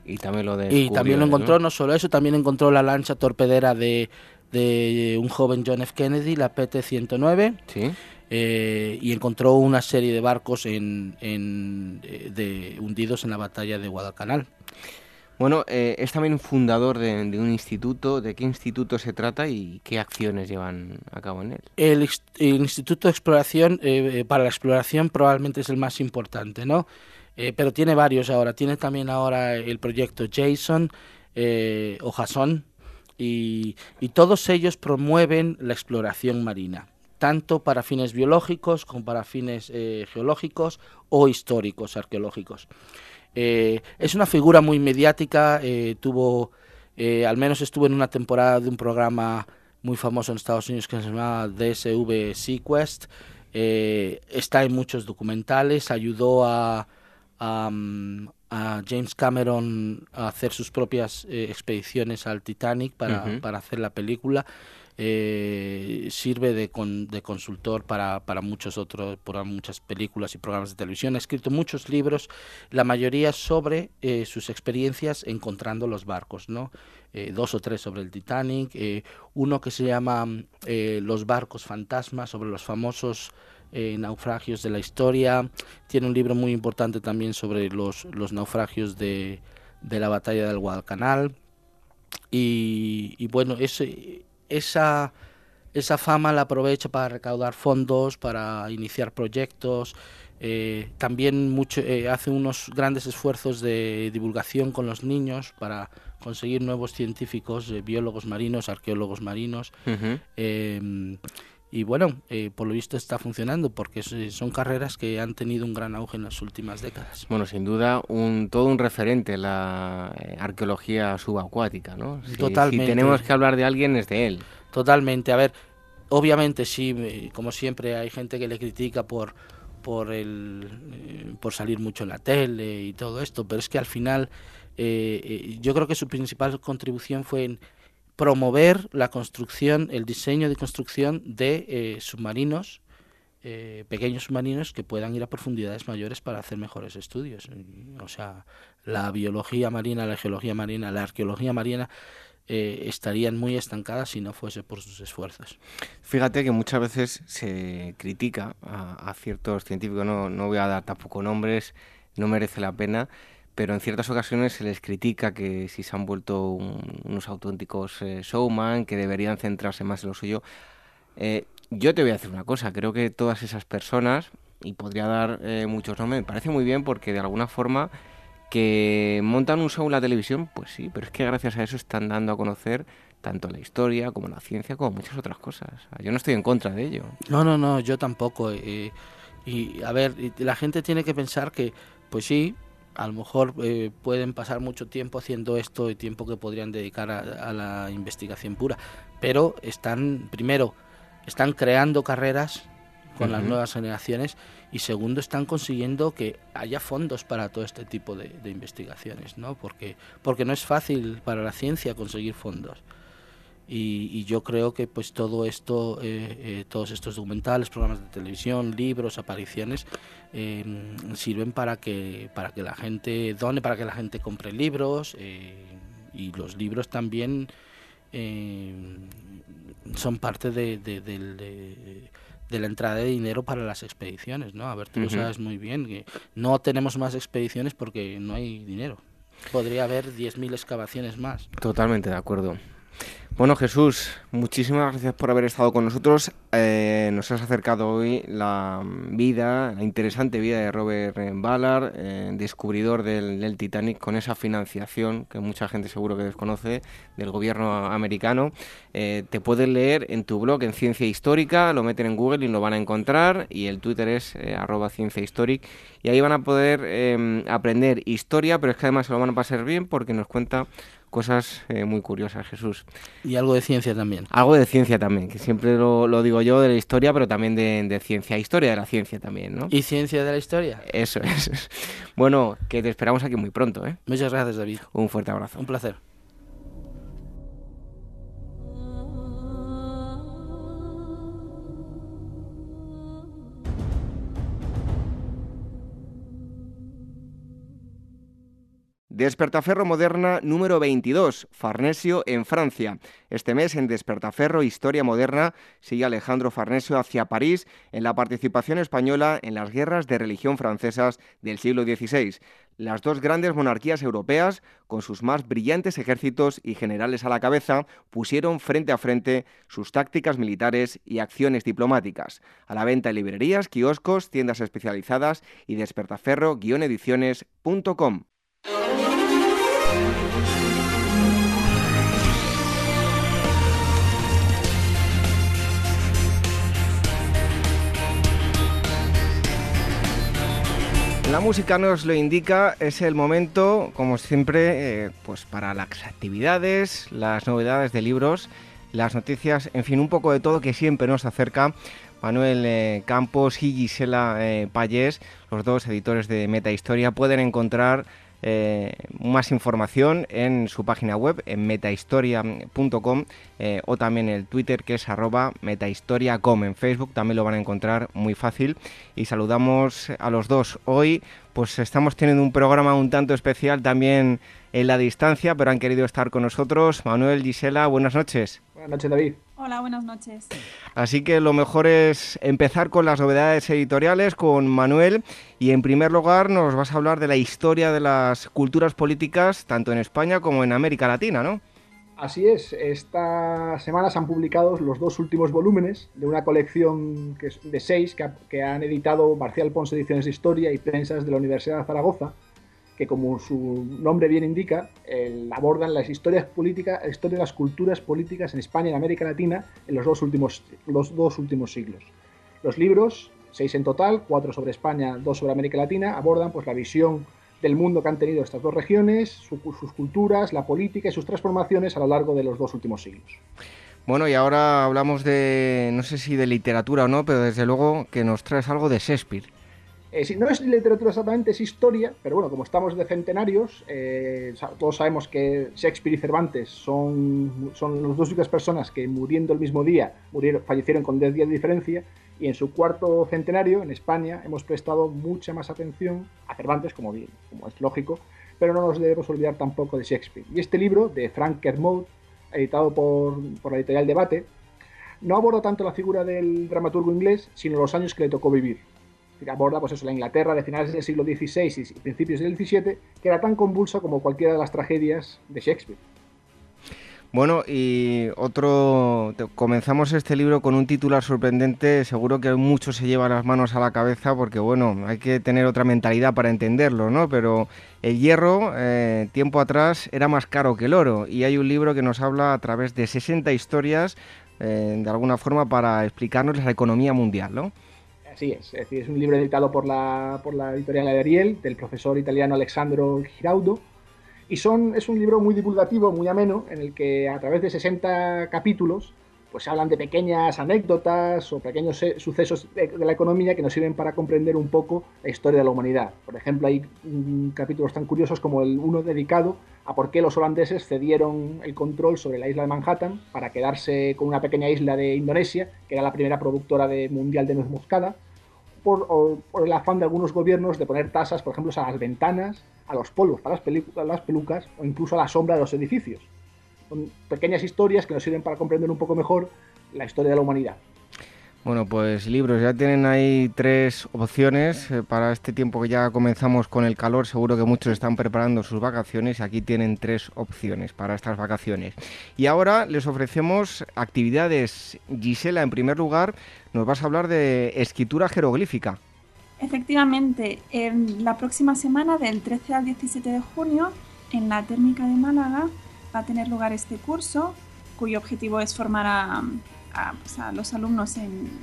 Y también lo Y también lo encontró, ¿no? solo eso, también encontró la lancha torpedera de, de un joven John F. Kennedy, la PT-109. Sí. Eh, y encontró una serie de barcos en, en, eh, de, hundidos en la batalla de Guadalcanal. Bueno, eh, es también fundador de, un instituto. ¿De qué instituto se trata y qué acciones llevan a cabo en él? El, Instituto de Exploración, eh, eh, para la exploración probablemente es el más importante, ¿no? pero tiene varios ahora. Tiene también ahora el proyecto Jason o Jason y, y todos ellos promueven la exploración marina tanto para fines biológicos como para fines geológicos o históricos, arqueológicos. Eh, es una figura muy mediática, eh, tuvo, eh, al menos estuvo en una temporada de un programa muy famoso en Estados Unidos que se llama DSV Sequest, está en muchos documentales, ayudó a, a, James Cameron a hacer sus propias expediciones al Titanic para, para hacer la película eh, sirve de, de consultor para, muchos otros, para muchas películas y programas de televisión. Ha escrito muchos libros, la mayoría sobre eh, sus experiencias encontrando los barcos. Eh, dos o tres sobre el Titanic, uno que se llama Los barcos fantasmas, sobre los famosos naufragios de la historia. Tiene un libro muy importante también sobre los, naufragios de, de la batalla del Guadalcanal. Y, y bueno, ese esa, esa fama la aprovecha para recaudar fondos, para iniciar proyectos. Eh, también mucho, eh, hace unos grandes esfuerzos de divulgación con los niños para conseguir nuevos científicos, eh, biólogos marinos, arqueólogos marinos. Y bueno, por lo visto está funcionando porque son carreras que han tenido un gran auge en las últimas décadas. Bueno, sin duda, un, todo un referente la arqueología subacuática, ¿no? Totalmente. Si tenemos que hablar de alguien es de él. Totalmente. A ver, obviamente sí, como siempre hay gente que le critica por por el eh, por salir mucho en la tele y todo esto, pero es que al final eh, eh, yo creo que su principal contribución fue en promover la construcción, el diseño de construcción de submarinos, pequeños submarinos que puedan ir a profundidades mayores para hacer mejores estudios. O sea, la biología marina, la geología marina, la arqueología marina eh, estarían muy estancadas si no fuese por sus esfuerzos. Fíjate que muchas veces se critica a, ciertos científicos, no, no voy a dar tampoco nombres, no merece la pena, pero en ciertas ocasiones se les critica que si se han vuelto unos auténticos eh, showman, que deberían centrarse más en lo suyo. Eh, yo te voy a decir una cosa, creo que todas esas personas, y podría dar muchos nombres, me parece muy bien porque de alguna forma que montan un show en la televisión, pues sí, pero es que gracias a eso están dando a conocer tanto la historia como la ciencia como muchas otras cosas. Yo no estoy en contra de ello. No, no, no, yo tampoco. y a ver, la gente tiene que pensar que, pues sí, a lo mejor eh, pueden pasar mucho tiempo haciendo esto y tiempo que podrían dedicar a, la investigación pura, pero están, primero, están creando carreras con las nuevas generaciones y segundo están consiguiendo que haya fondos para todo este tipo de, investigaciones, ¿no? Porque, porque no es fácil para la ciencia conseguir fondos. Y, yo creo que pues todo esto, eh, eh, todos estos documentales, programas de televisión, libros, apariciones, em, sirven para que, para que la gente done, para que la gente compre libros eh, y los libros también em, son parte de, de de la entrada de dinero para las expediciones, ¿no? A ver, tú lo sabes muy bien, que no tenemos más expediciones porque no hay dinero. Podría haber 10.000 excavaciones más. Totalmente de acuerdo. Bueno, Jesús, muchísimas gracias por haber estado con nosotros. Eh, nos has acercado hoy la vida, la interesante vida de Robert Ballard, eh, descubridor del, Titanic, con esa financiación que mucha gente seguro que desconoce del gobierno americano. Eh, te puedes leer en tu blog en Ciencia Histórica, lo meten en Google y lo van a encontrar. Y el Twitter es arroba Ciencia. Y ahí van a poder aprender historia, pero es que además se lo van a pasar bien porque nos cuenta cosas eh, muy curiosas, Jesús. Y algo de ciencia también. Algo de ciencia también, que siempre lo, digo yo de la historia, pero también de, ciencia, historia de la ciencia también, ¿no? ¿Y ciencia de la historia? Eso [LAUGHS] es. Bueno, que te esperamos aquí muy pronto, ¿eh? Muchas gracias, David. Un fuerte abrazo. Un placer. Despertaferro Moderna número 22, Farnesio en Francia. Este mes en Despertaferro Historia Moderna sigue Alejandro Farnesio hacia París en la participación española en las guerras de religión francesas del siglo XVI. Las dos grandes monarquías europeas, con sus más brillantes ejércitos y generales a la cabeza, pusieron frente a frente sus tácticas militares y acciones diplomáticas. A la venta en librerías, kioscos, tiendas especializadas y despertaferro-ediciones.com. La música nos lo indica, es el momento, como siempre, eh, pues para las actividades, las novedades de libros, las noticias, en fin, un poco de todo que siempre nos acerca Manuel eh, Campos y Gisela eh, Payés, los dos editores de Meta Historia, pueden encontrar eh, más información en su página web, en metahistoria.com eh, o también el Twitter que es arroba metahistoriacom. En Facebook también lo van a encontrar muy fácil. Y saludamos a los dos. Hoy pues estamos teniendo un programa un tanto especial también en la distancia, pero han querido estar con nosotros. Manuel, Gisela, buenas noches. Buenas noches, David. Hola, buenas noches. Así que lo mejor es empezar con las novedades editoriales con Manuel y en primer lugar nos vas a hablar de la historia de las culturas políticas tanto en España como en América Latina, ¿no? Así es, esta semana se han publicado los dos últimos volúmenes de una colección de seis que, han editado Marcial Ponce Ediciones de Historia y Prensas de la Universidad de Zaragoza que como su nombre bien indica, abordan las historias políticas, la historia de las culturas políticas en España y en América Latina en los dos últimos, los dos últimos siglos. Los libros, seis en total, cuatro sobre España, dos sobre América Latina, abordan pues, la visión del mundo que han tenido estas dos regiones, sus culturas, la política y sus transformaciones a lo largo de los dos últimos siglos. Bueno, y ahora hablamos de, no sé si de literatura o no, pero desde luego que nos traes algo de Shakespeare. Eh, no es literatura exactamente, es historia, pero bueno, como estamos de centenarios, eh, todos sabemos que Shakespeare y Cervantes son, son las dos únicas personas que muriendo el mismo día murieron, fallecieron con 10 días de diferencia, y en su cuarto centenario, en España, hemos prestado mucha más atención a Cervantes, como, como es lógico, pero no nos debemos olvidar tampoco de Shakespeare. Y este libro, de Frank Kermode, editado por, por la editorial Debate, no aborda tanto la figura del dramaturgo inglés, sino los años que le tocó vivir aborda pues eso, la Inglaterra de finales del siglo XVI y principios del XVII, que era tan convulsa como cualquiera de las tragedias de Shakespeare. Bueno, y otro, comenzamos este libro con un titular sorprendente, seguro que mucho se lleva las manos a la cabeza porque, bueno, hay que tener otra mentalidad para entenderlo, ¿no? Pero el hierro, eh, tiempo atrás, era más caro que el oro y hay un libro que nos habla a través de 60 historias, eh, de alguna forma, para explicarnos la economía mundial, ¿no? Así es, es, decir, es un libro editado por la, por la editorial Ariel, del profesor italiano Alexandro Giraudo, y son, es un libro muy divulgativo, muy ameno, en el que a través de 60 capítulos pues hablan de pequeñas anécdotas o pequeños sucesos de, la economía que nos sirven para comprender un poco la historia de la humanidad. Por ejemplo, hay capítulos tan curiosos como el uno dedicado a por qué los holandeses cedieron el control sobre la isla de Manhattan para quedarse con una pequeña isla de Indonesia, que era la primera productora de, mundial de nuez moscada, por, por, el afán de algunos gobiernos de poner tasas, por ejemplo, a las ventanas, a los polvos para las, las pelucas o incluso a la sombra de los edificios. Son pequeñas historias que nos sirven para comprender un poco mejor la historia de la humanidad. Bueno, pues libros, ya tienen ahí tres opciones eh, para este tiempo que ya comenzamos con el calor. Seguro que muchos están preparando sus vacaciones. Aquí tienen tres opciones para estas vacaciones. Y ahora les ofrecemos actividades. Gisela, en primer lugar, nos vas a hablar de escritura jeroglífica. Efectivamente, en la próxima semana, del 13 al 17 de junio, en la térmica de Málaga, va a tener lugar este curso, cuyo objetivo es formar a pues, a, los alumnos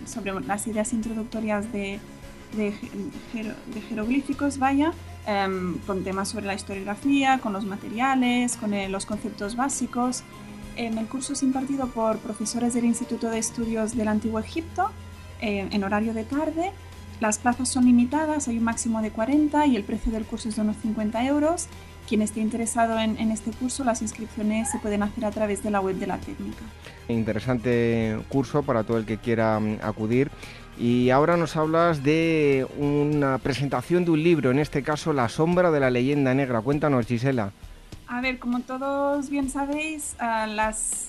sobre las ideas introductorias de, de, jeroglíficos, vaya, em, con temas sobre la historiografía, con los materiales, con eh, los conceptos básicos. Em, el curso es impartido por profesores del Instituto de Estudios del Antiguo Egipto eh, en horario de tarde. Las plazas son limitadas, hay un máximo de 40 y el precio del curso es de unos 50 euros. Quien esté interesado en, en este curso, las inscripciones se pueden hacer a través de la web de la técnica. Interesante curso para todo el que quiera mm, acudir. Y ahora nos hablas de una presentación de un libro, en este caso La sombra de la leyenda negra. Cuéntanos, Gisela. A ver, como todos bien sabéis, uh, las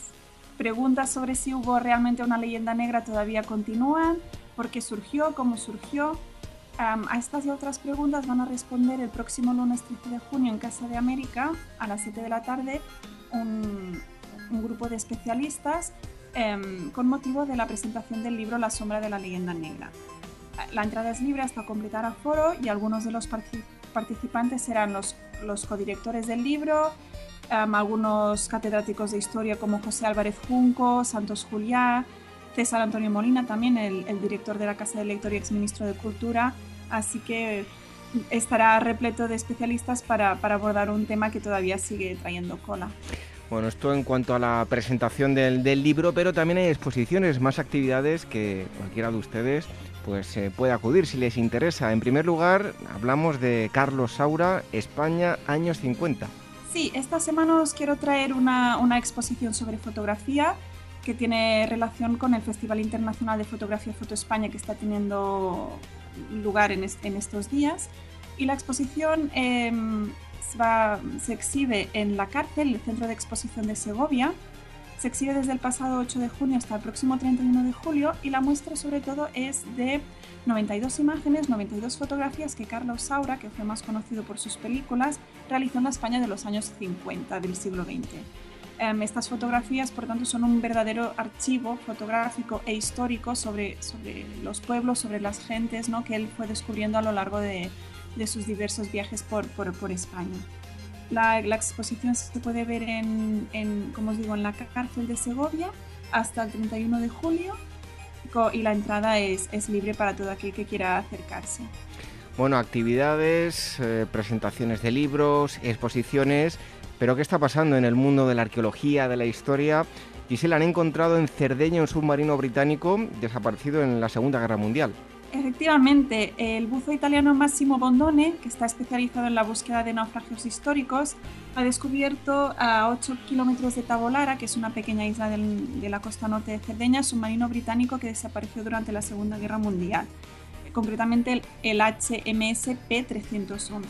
preguntas sobre si hubo realmente una leyenda negra todavía continúan, por qué surgió, cómo surgió. A estas y otras preguntas van a responder el próximo lunes 13 de junio en Casa de América a las 7 de la tarde un, grupo de especialistas um, con motivo de la presentación del libro La sombra de la leyenda negra. La entrada es libre hasta completar aforo y algunos de los participantes serán los, los codirectores del libro, algunos catedráticos de historia como José Álvarez Junco, Santos Juliá, César Antonio Molina también, el, el director de la Casa de Lector y exministro de Cultura, así que estará repleto de especialistas para, para abordar un tema que todavía sigue trayendo cola. Bueno, esto en cuanto a la presentación del, del, libro, pero también hay exposiciones, más actividades que cualquiera de ustedes pues eh, puede acudir si les interesa. En primer lugar, hablamos de Carlos Saura, España, años 50. Sí, esta semana os quiero traer una, una exposición sobre fotografía que tiene relación con el Festival Internacional de Fotografía Foto España que está teniendo lugar en, est en estos días. Y la exposición eh, va, se exhibe en la cárcel, el Centro de Exposición de Segovia. Se exhibe desde el pasado 8 de junio hasta el próximo 31 de julio y la muestra sobre todo es de 92 imágenes, 92 fotografías que Carlos Saura, que fue más conocido por sus películas, realizó en la España de los años 50 del siglo XX. Um, estas fotografías, por tanto, son un verdadero archivo fotográfico e histórico sobre, sobre los pueblos, sobre las gentes ¿no? que él fue descubriendo a lo largo de, de sus diversos viajes por, por, por España. La, la, exposición se puede ver en, en, como os digo, en la cárcel de Segovia hasta el 31 de julio y la entrada es, es libre para todo aquel que quiera acercarse. Bueno, actividades, eh, presentaciones de libros, exposiciones, pero ¿qué está pasando en el mundo de la arqueología, de la historia? Gisela han encontrado en Cerdeña un submarino británico desaparecido en la Segunda Guerra Mundial. Efectivamente, el buzo italiano Massimo Bondone, que está especializado en la búsqueda de naufragios históricos, ha descubierto a 8 kilómetros de Tabolara, que es una pequeña isla de la costa norte de Cerdeña, submarino británico que desapareció durante la Segunda Guerra Mundial, concretamente el HMS P-311.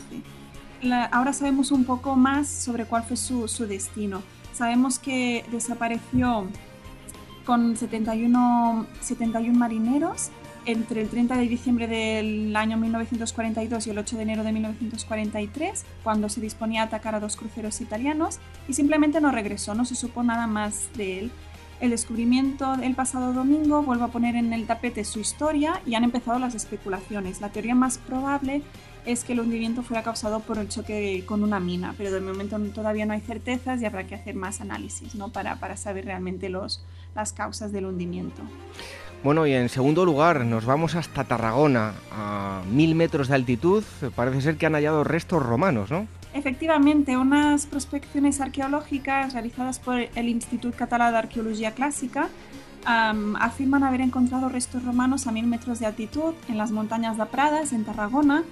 Ahora sabemos un poco más sobre cuál fue su, su destino. Sabemos que desapareció con 71, 71 marineros entre el 30 de diciembre del año 1942 y el 8 de enero de 1943, cuando se disponía a atacar a dos cruceros italianos, y simplemente no regresó, no se supo nada más de él. El descubrimiento del pasado domingo vuelve a poner en el tapete su historia y han empezado las especulaciones. La teoría más probable es que el hundimiento fuera causado por el choque con una mina, pero de momento todavía no hay certezas y habrá que hacer más análisis ¿no? para, para saber realmente los, las causas del hundimiento. Bueno, y en segundo lugar, nos vamos hasta Tarragona, a mil metros de altitud. Parece ser que han hallado restos romanos, ¿no? Efectivamente, unas prospecciones arqueológicas realizadas por el Institut Català d'Arqueologia Clásica um, afirman haber encontrado restos romanos a mil metros de altitud en las montañas de Pradas, en Tarragona.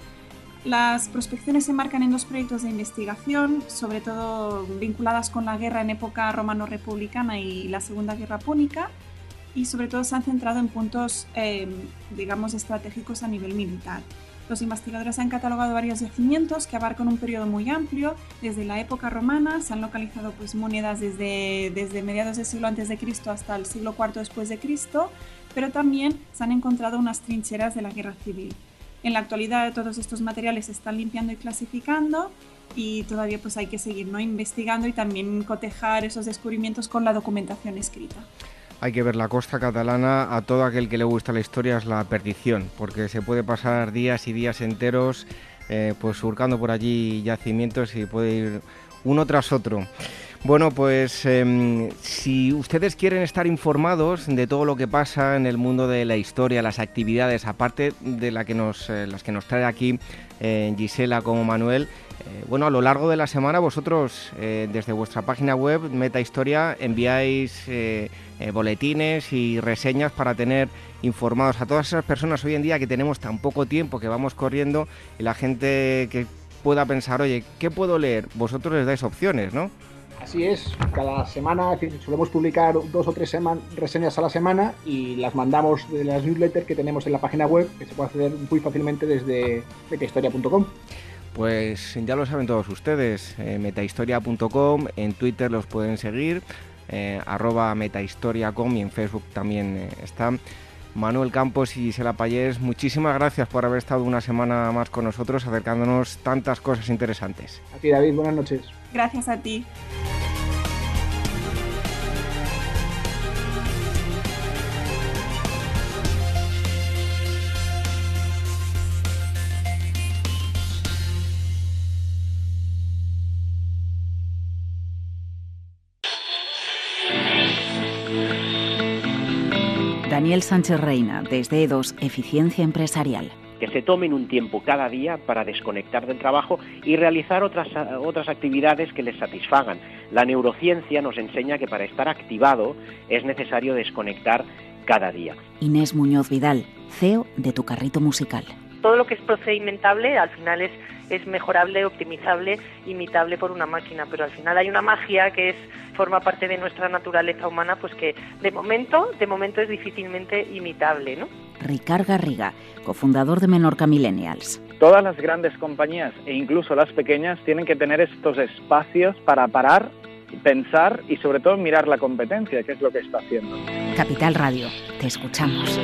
Las prospecciones se marcan en dos proyectos de investigación, sobre todo vinculadas con la guerra en época romano-republicana y la Segunda Guerra Púnica y sobre todo se han centrado en puntos, eh, digamos, estratégicos a nivel militar. Los investigadores han catalogado varios yacimientos que abarcan un periodo muy amplio. Desde la época romana se han localizado pues, monedas desde, desde mediados del siglo antes de Cristo hasta el siglo IV después de Cristo, pero también se han encontrado unas trincheras de la guerra civil. En la actualidad todos estos materiales se están limpiando y clasificando y todavía pues hay que seguir ¿no? investigando y también cotejar esos descubrimientos con la documentación escrita hay que ver la costa catalana, a todo aquel que le gusta la historia es la perdición, porque se puede pasar días y días enteros eh, pues surcando por allí yacimientos y puede ir uno tras otro. Bueno, pues em, si ustedes quieren estar informados de todo lo que pasa en el mundo de la historia, las actividades, aparte de la que nos, eh, las que nos trae aquí eh, Gisela como Manuel, eh, bueno, a lo largo de la semana vosotros desde vuestra página web Meta Historia enviáis boletines y reseñas para tener informados a todas esas personas hoy en día que tenemos tan poco tiempo, que vamos corriendo y la gente que pueda pensar, oye, ¿qué puedo leer? Vosotros les dais opciones, ¿no? Así es, cada semana solemos publicar dos o tres reseñas a la semana y las mandamos de las newsletters que tenemos en la página web, que se puede acceder muy fácilmente desde metahistoria.com. Pues ya lo saben todos ustedes, eh, metahistoria.com, en Twitter los pueden seguir, eh, arroba metahistoriacom y en Facebook también eh, están. Manuel Campos y Sela Payés, muchísimas gracias por haber estado una semana más con nosotros acercándonos tantas cosas interesantes. A ti David, buenas noches. Gracias a ti. Daniel Sánchez Reina, desde EDOS, Eficiencia Empresarial que se tomen un tiempo cada día para desconectar del trabajo y realizar otras, otras actividades que les satisfagan. La neurociencia nos enseña que para estar activado es necesario desconectar cada día. Inés Muñoz Vidal, CEO de Tu Carrito Musical. Todo lo que es procedimentable al final es, es mejorable, optimizable, imitable por una máquina, pero al final hay una magia que es forma parte de nuestra naturaleza humana, pues que de momento, de momento es difícilmente imitable, ¿no? Ricard Garriga, cofundador de Menorca Millennials. Todas las grandes compañías e incluso las pequeñas tienen que tener estos espacios para parar, pensar y sobre todo mirar la competencia, que es lo que está haciendo. Capital Radio, te escuchamos.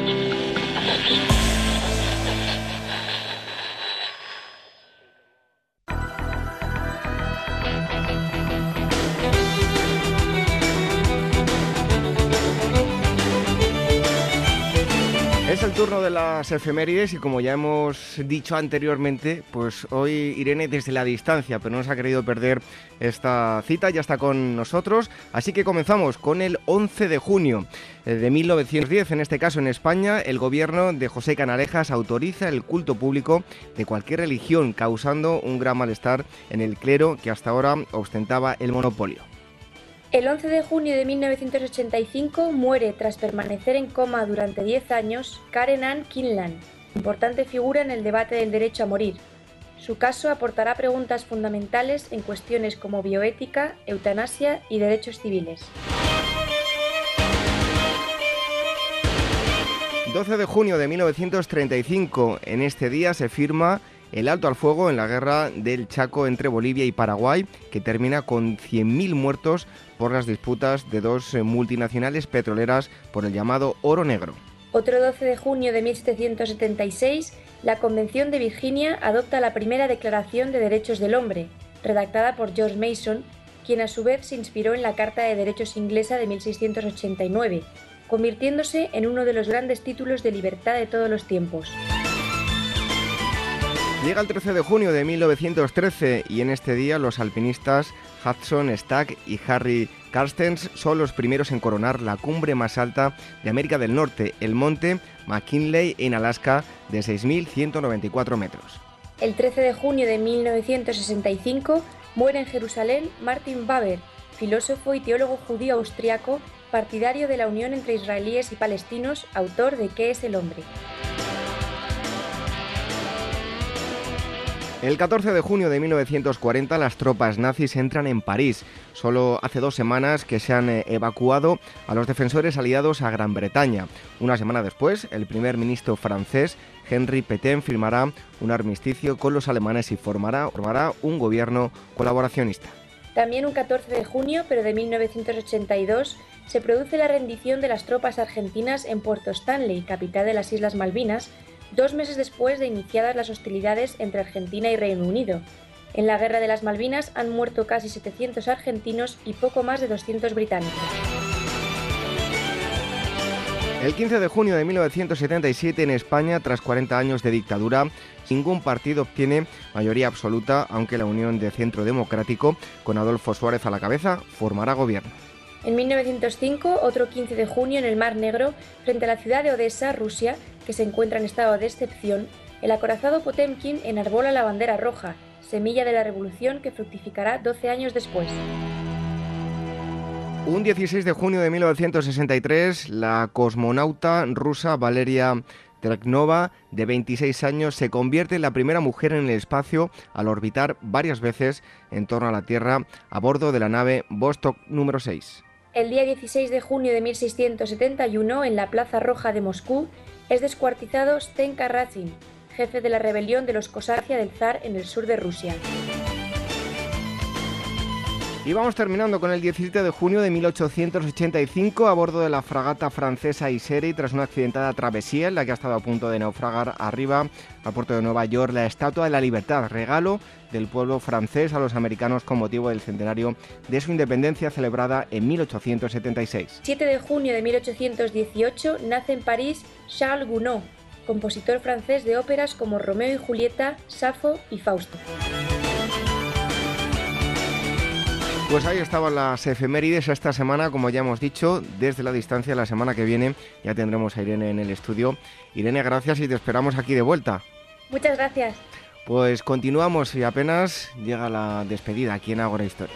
Turno de las efemérides y como ya hemos dicho anteriormente, pues hoy Irene desde la distancia, pero no nos ha querido perder esta cita, ya está con nosotros, así que comenzamos con el 11 de junio eh, de 1910, en este caso en España, el gobierno de José Canalejas autoriza el culto público de cualquier religión, causando un gran malestar en el clero que hasta ahora ostentaba el monopolio. El 11 de junio de 1985 muere tras permanecer en coma durante 10 años Karen Ann Kinlan, importante figura en el debate del derecho a morir. Su caso aportará preguntas fundamentales en cuestiones como bioética, eutanasia y derechos civiles. 12 de junio de 1935, en este día se firma el alto al fuego en la guerra del Chaco entre Bolivia y Paraguay, que termina con 100.000 muertos por las disputas de dos eh, multinacionales petroleras por el llamado oro negro. Otro 12 de junio de 1776, la Convención de Virginia adopta la primera Declaración de Derechos del Hombre, redactada por George Mason, quien a su vez se inspiró en la Carta de Derechos inglesa de 1689, convirtiéndose en uno de los grandes títulos de libertad de todos los tiempos. Llega el 13 de junio de 1913 y en este día los alpinistas Hudson Stack y Harry Carstens son los primeros en coronar la cumbre más alta de América del Norte, el monte McKinley en Alaska de 6.194 metros. El 13 de junio de 1965 muere en Jerusalén Martin Buber, filósofo y teólogo judío austriaco, partidario de la unión entre israelíes y palestinos, autor de ¿Qué es el hombre? El 14 de junio de 1940 las tropas nazis entran en París. Solo hace dos semanas que se han eh, evacuado a los defensores aliados a Gran Bretaña. Una semana después, el primer ministro francés, Henri Pétain, firmará un armisticio con los alemanes y formará, formará un gobierno colaboracionista. También un 14 de junio, pero de 1982, se produce la rendición de las tropas argentinas en Puerto Stanley, capital de las Islas Malvinas, dos meses después de iniciadas las hostilidades entre Argentina y Reino Unido. En la Guerra de las Malvinas han muerto casi 700 argentinos y poco más de 200 británicos. El 15 de junio de 1977 en España, tras 40 años de dictadura, ningún partido obtiene mayoría absoluta, aunque la Unión de Centro Democrático, con Adolfo Suárez a la cabeza, formará gobierno. En 1905, otro 15 de junio, en el Mar Negro, frente a la ciudad de Odessa, Rusia, que se encuentra en estado de excepción, el acorazado Potemkin enarbola la bandera roja, semilla de la revolución que fructificará 12 años después. Un 16 de junio de 1963, la cosmonauta rusa Valeria Terknova, de 26 años, se convierte en la primera mujer en el espacio al orbitar varias veces en torno a la Tierra a bordo de la nave Vostok número 6. El día 16 de junio de 1671, en la Plaza Roja de Moscú, es descuartizado Stenka Razin, jefe de la rebelión de los Kosakia del Zar en el sur de Rusia. Y vamos terminando con el 17 de junio de 1885 a bordo de la fragata francesa Iseri tras una accidentada travesía en la que ha estado a punto de naufragar arriba al puerto de Nueva York la Estatua de la Libertad, regalo del pueblo francés a los americanos con motivo del centenario de su independencia celebrada en 1876. 7 de junio de 1818 nace en París Charles Gounod, compositor francés de óperas como Romeo y Julieta, Safo y Fausto. Pues ahí estaban las efemérides esta semana, como ya hemos dicho, desde la distancia. La semana que viene ya tendremos a Irene en el estudio. Irene, gracias y te esperamos aquí de vuelta. Muchas gracias. Pues continuamos y apenas llega la despedida aquí en Agora Historia.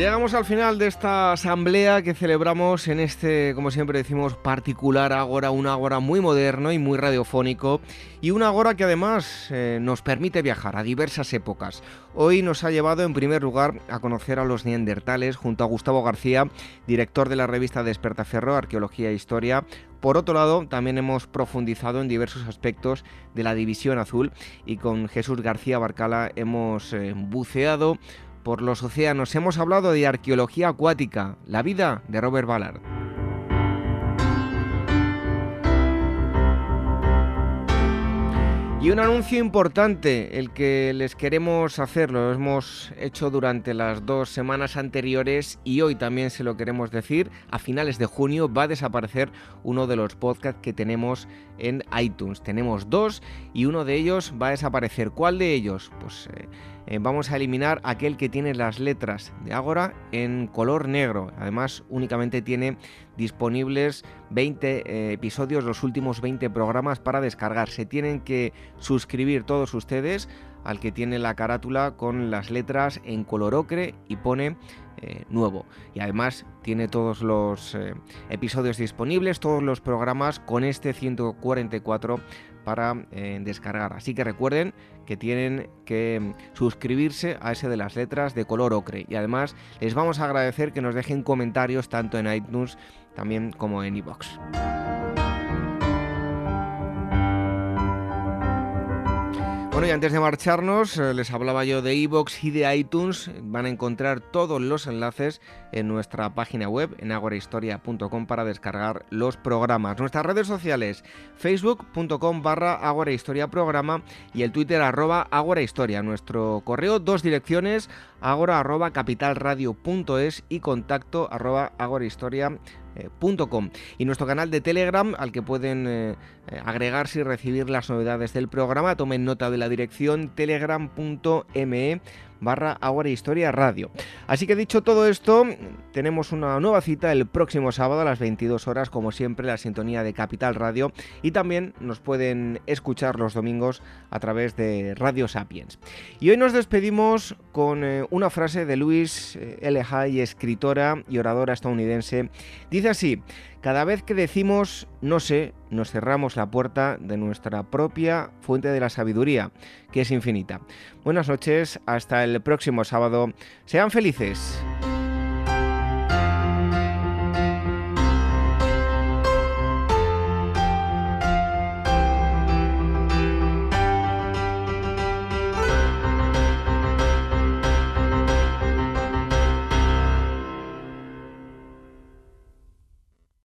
Llegamos al final de esta asamblea que celebramos en este, como siempre decimos, particular agora, un agora muy moderno y muy radiofónico y un agora que además eh, nos permite viajar a diversas épocas. Hoy nos ha llevado en primer lugar a conocer a los neandertales junto a Gustavo García, director de la revista Despertaferro, Arqueología e Historia, por otro lado, también hemos profundizado en diversos aspectos de la División Azul y con Jesús García Barcala hemos eh, buceado por los océanos. Hemos hablado de arqueología acuática, la vida de Robert Ballard. Y un anuncio importante, el que les queremos hacer, lo hemos hecho durante las dos semanas anteriores y hoy también se lo queremos decir, a finales de junio va a desaparecer uno de los podcasts que tenemos en iTunes. Tenemos dos y uno de ellos va a desaparecer. ¿Cuál de ellos? Pues eh, eh, vamos a eliminar aquel que tiene las letras de Ágora en color negro. Además, únicamente tiene disponibles 20 eh, episodios, los últimos 20 programas para descargar. Se tienen que suscribir todos ustedes al que tiene la carátula con las letras en color ocre y pone eh, nuevo. Y además tiene todos los episodios disponibles, todos los programas con este 144 para descargar. Así que recuerden que tienen que mm, suscribirse a ese de las letras de color ocre. Y además les vamos a agradecer que nos dejen comentarios tanto en iTunes también como en iBox. Bueno, antes de marcharnos, eh, les hablaba yo de iBox y de iTunes. Van a encontrar todos los enlaces en nuestra página web, en agorahistoria.com, para descargar los programas. Nuestras redes sociales, facebook.com barra programa y el twitter arroba agorahistoria. Nuestro correo, dos direcciones, agora arroba capitalradio.es y contacto arroba agorahistoria.com. Y nuestro canal de Telegram, al que pueden eh, eh, agregarse y recibir las novedades del programa, tomen nota de la dirección telegram.me barra Ahora Historia Radio. Así que dicho todo esto, tenemos una nueva cita el próximo sábado a las 22 horas, como siempre, la sintonía de Capital Radio y también nos pueden escuchar los domingos a través de Radio Sapiens. Y hoy nos despedimos con eh, una frase de Louise eh, L. Hay, escritora y oradora estadounidense. Dice así, cada vez que decimos no sé, nos cerramos la puerta de nuestra propia fuente de la sabiduría, que es infinita. Buenas noches, hasta el próximo sábado. Sean felices.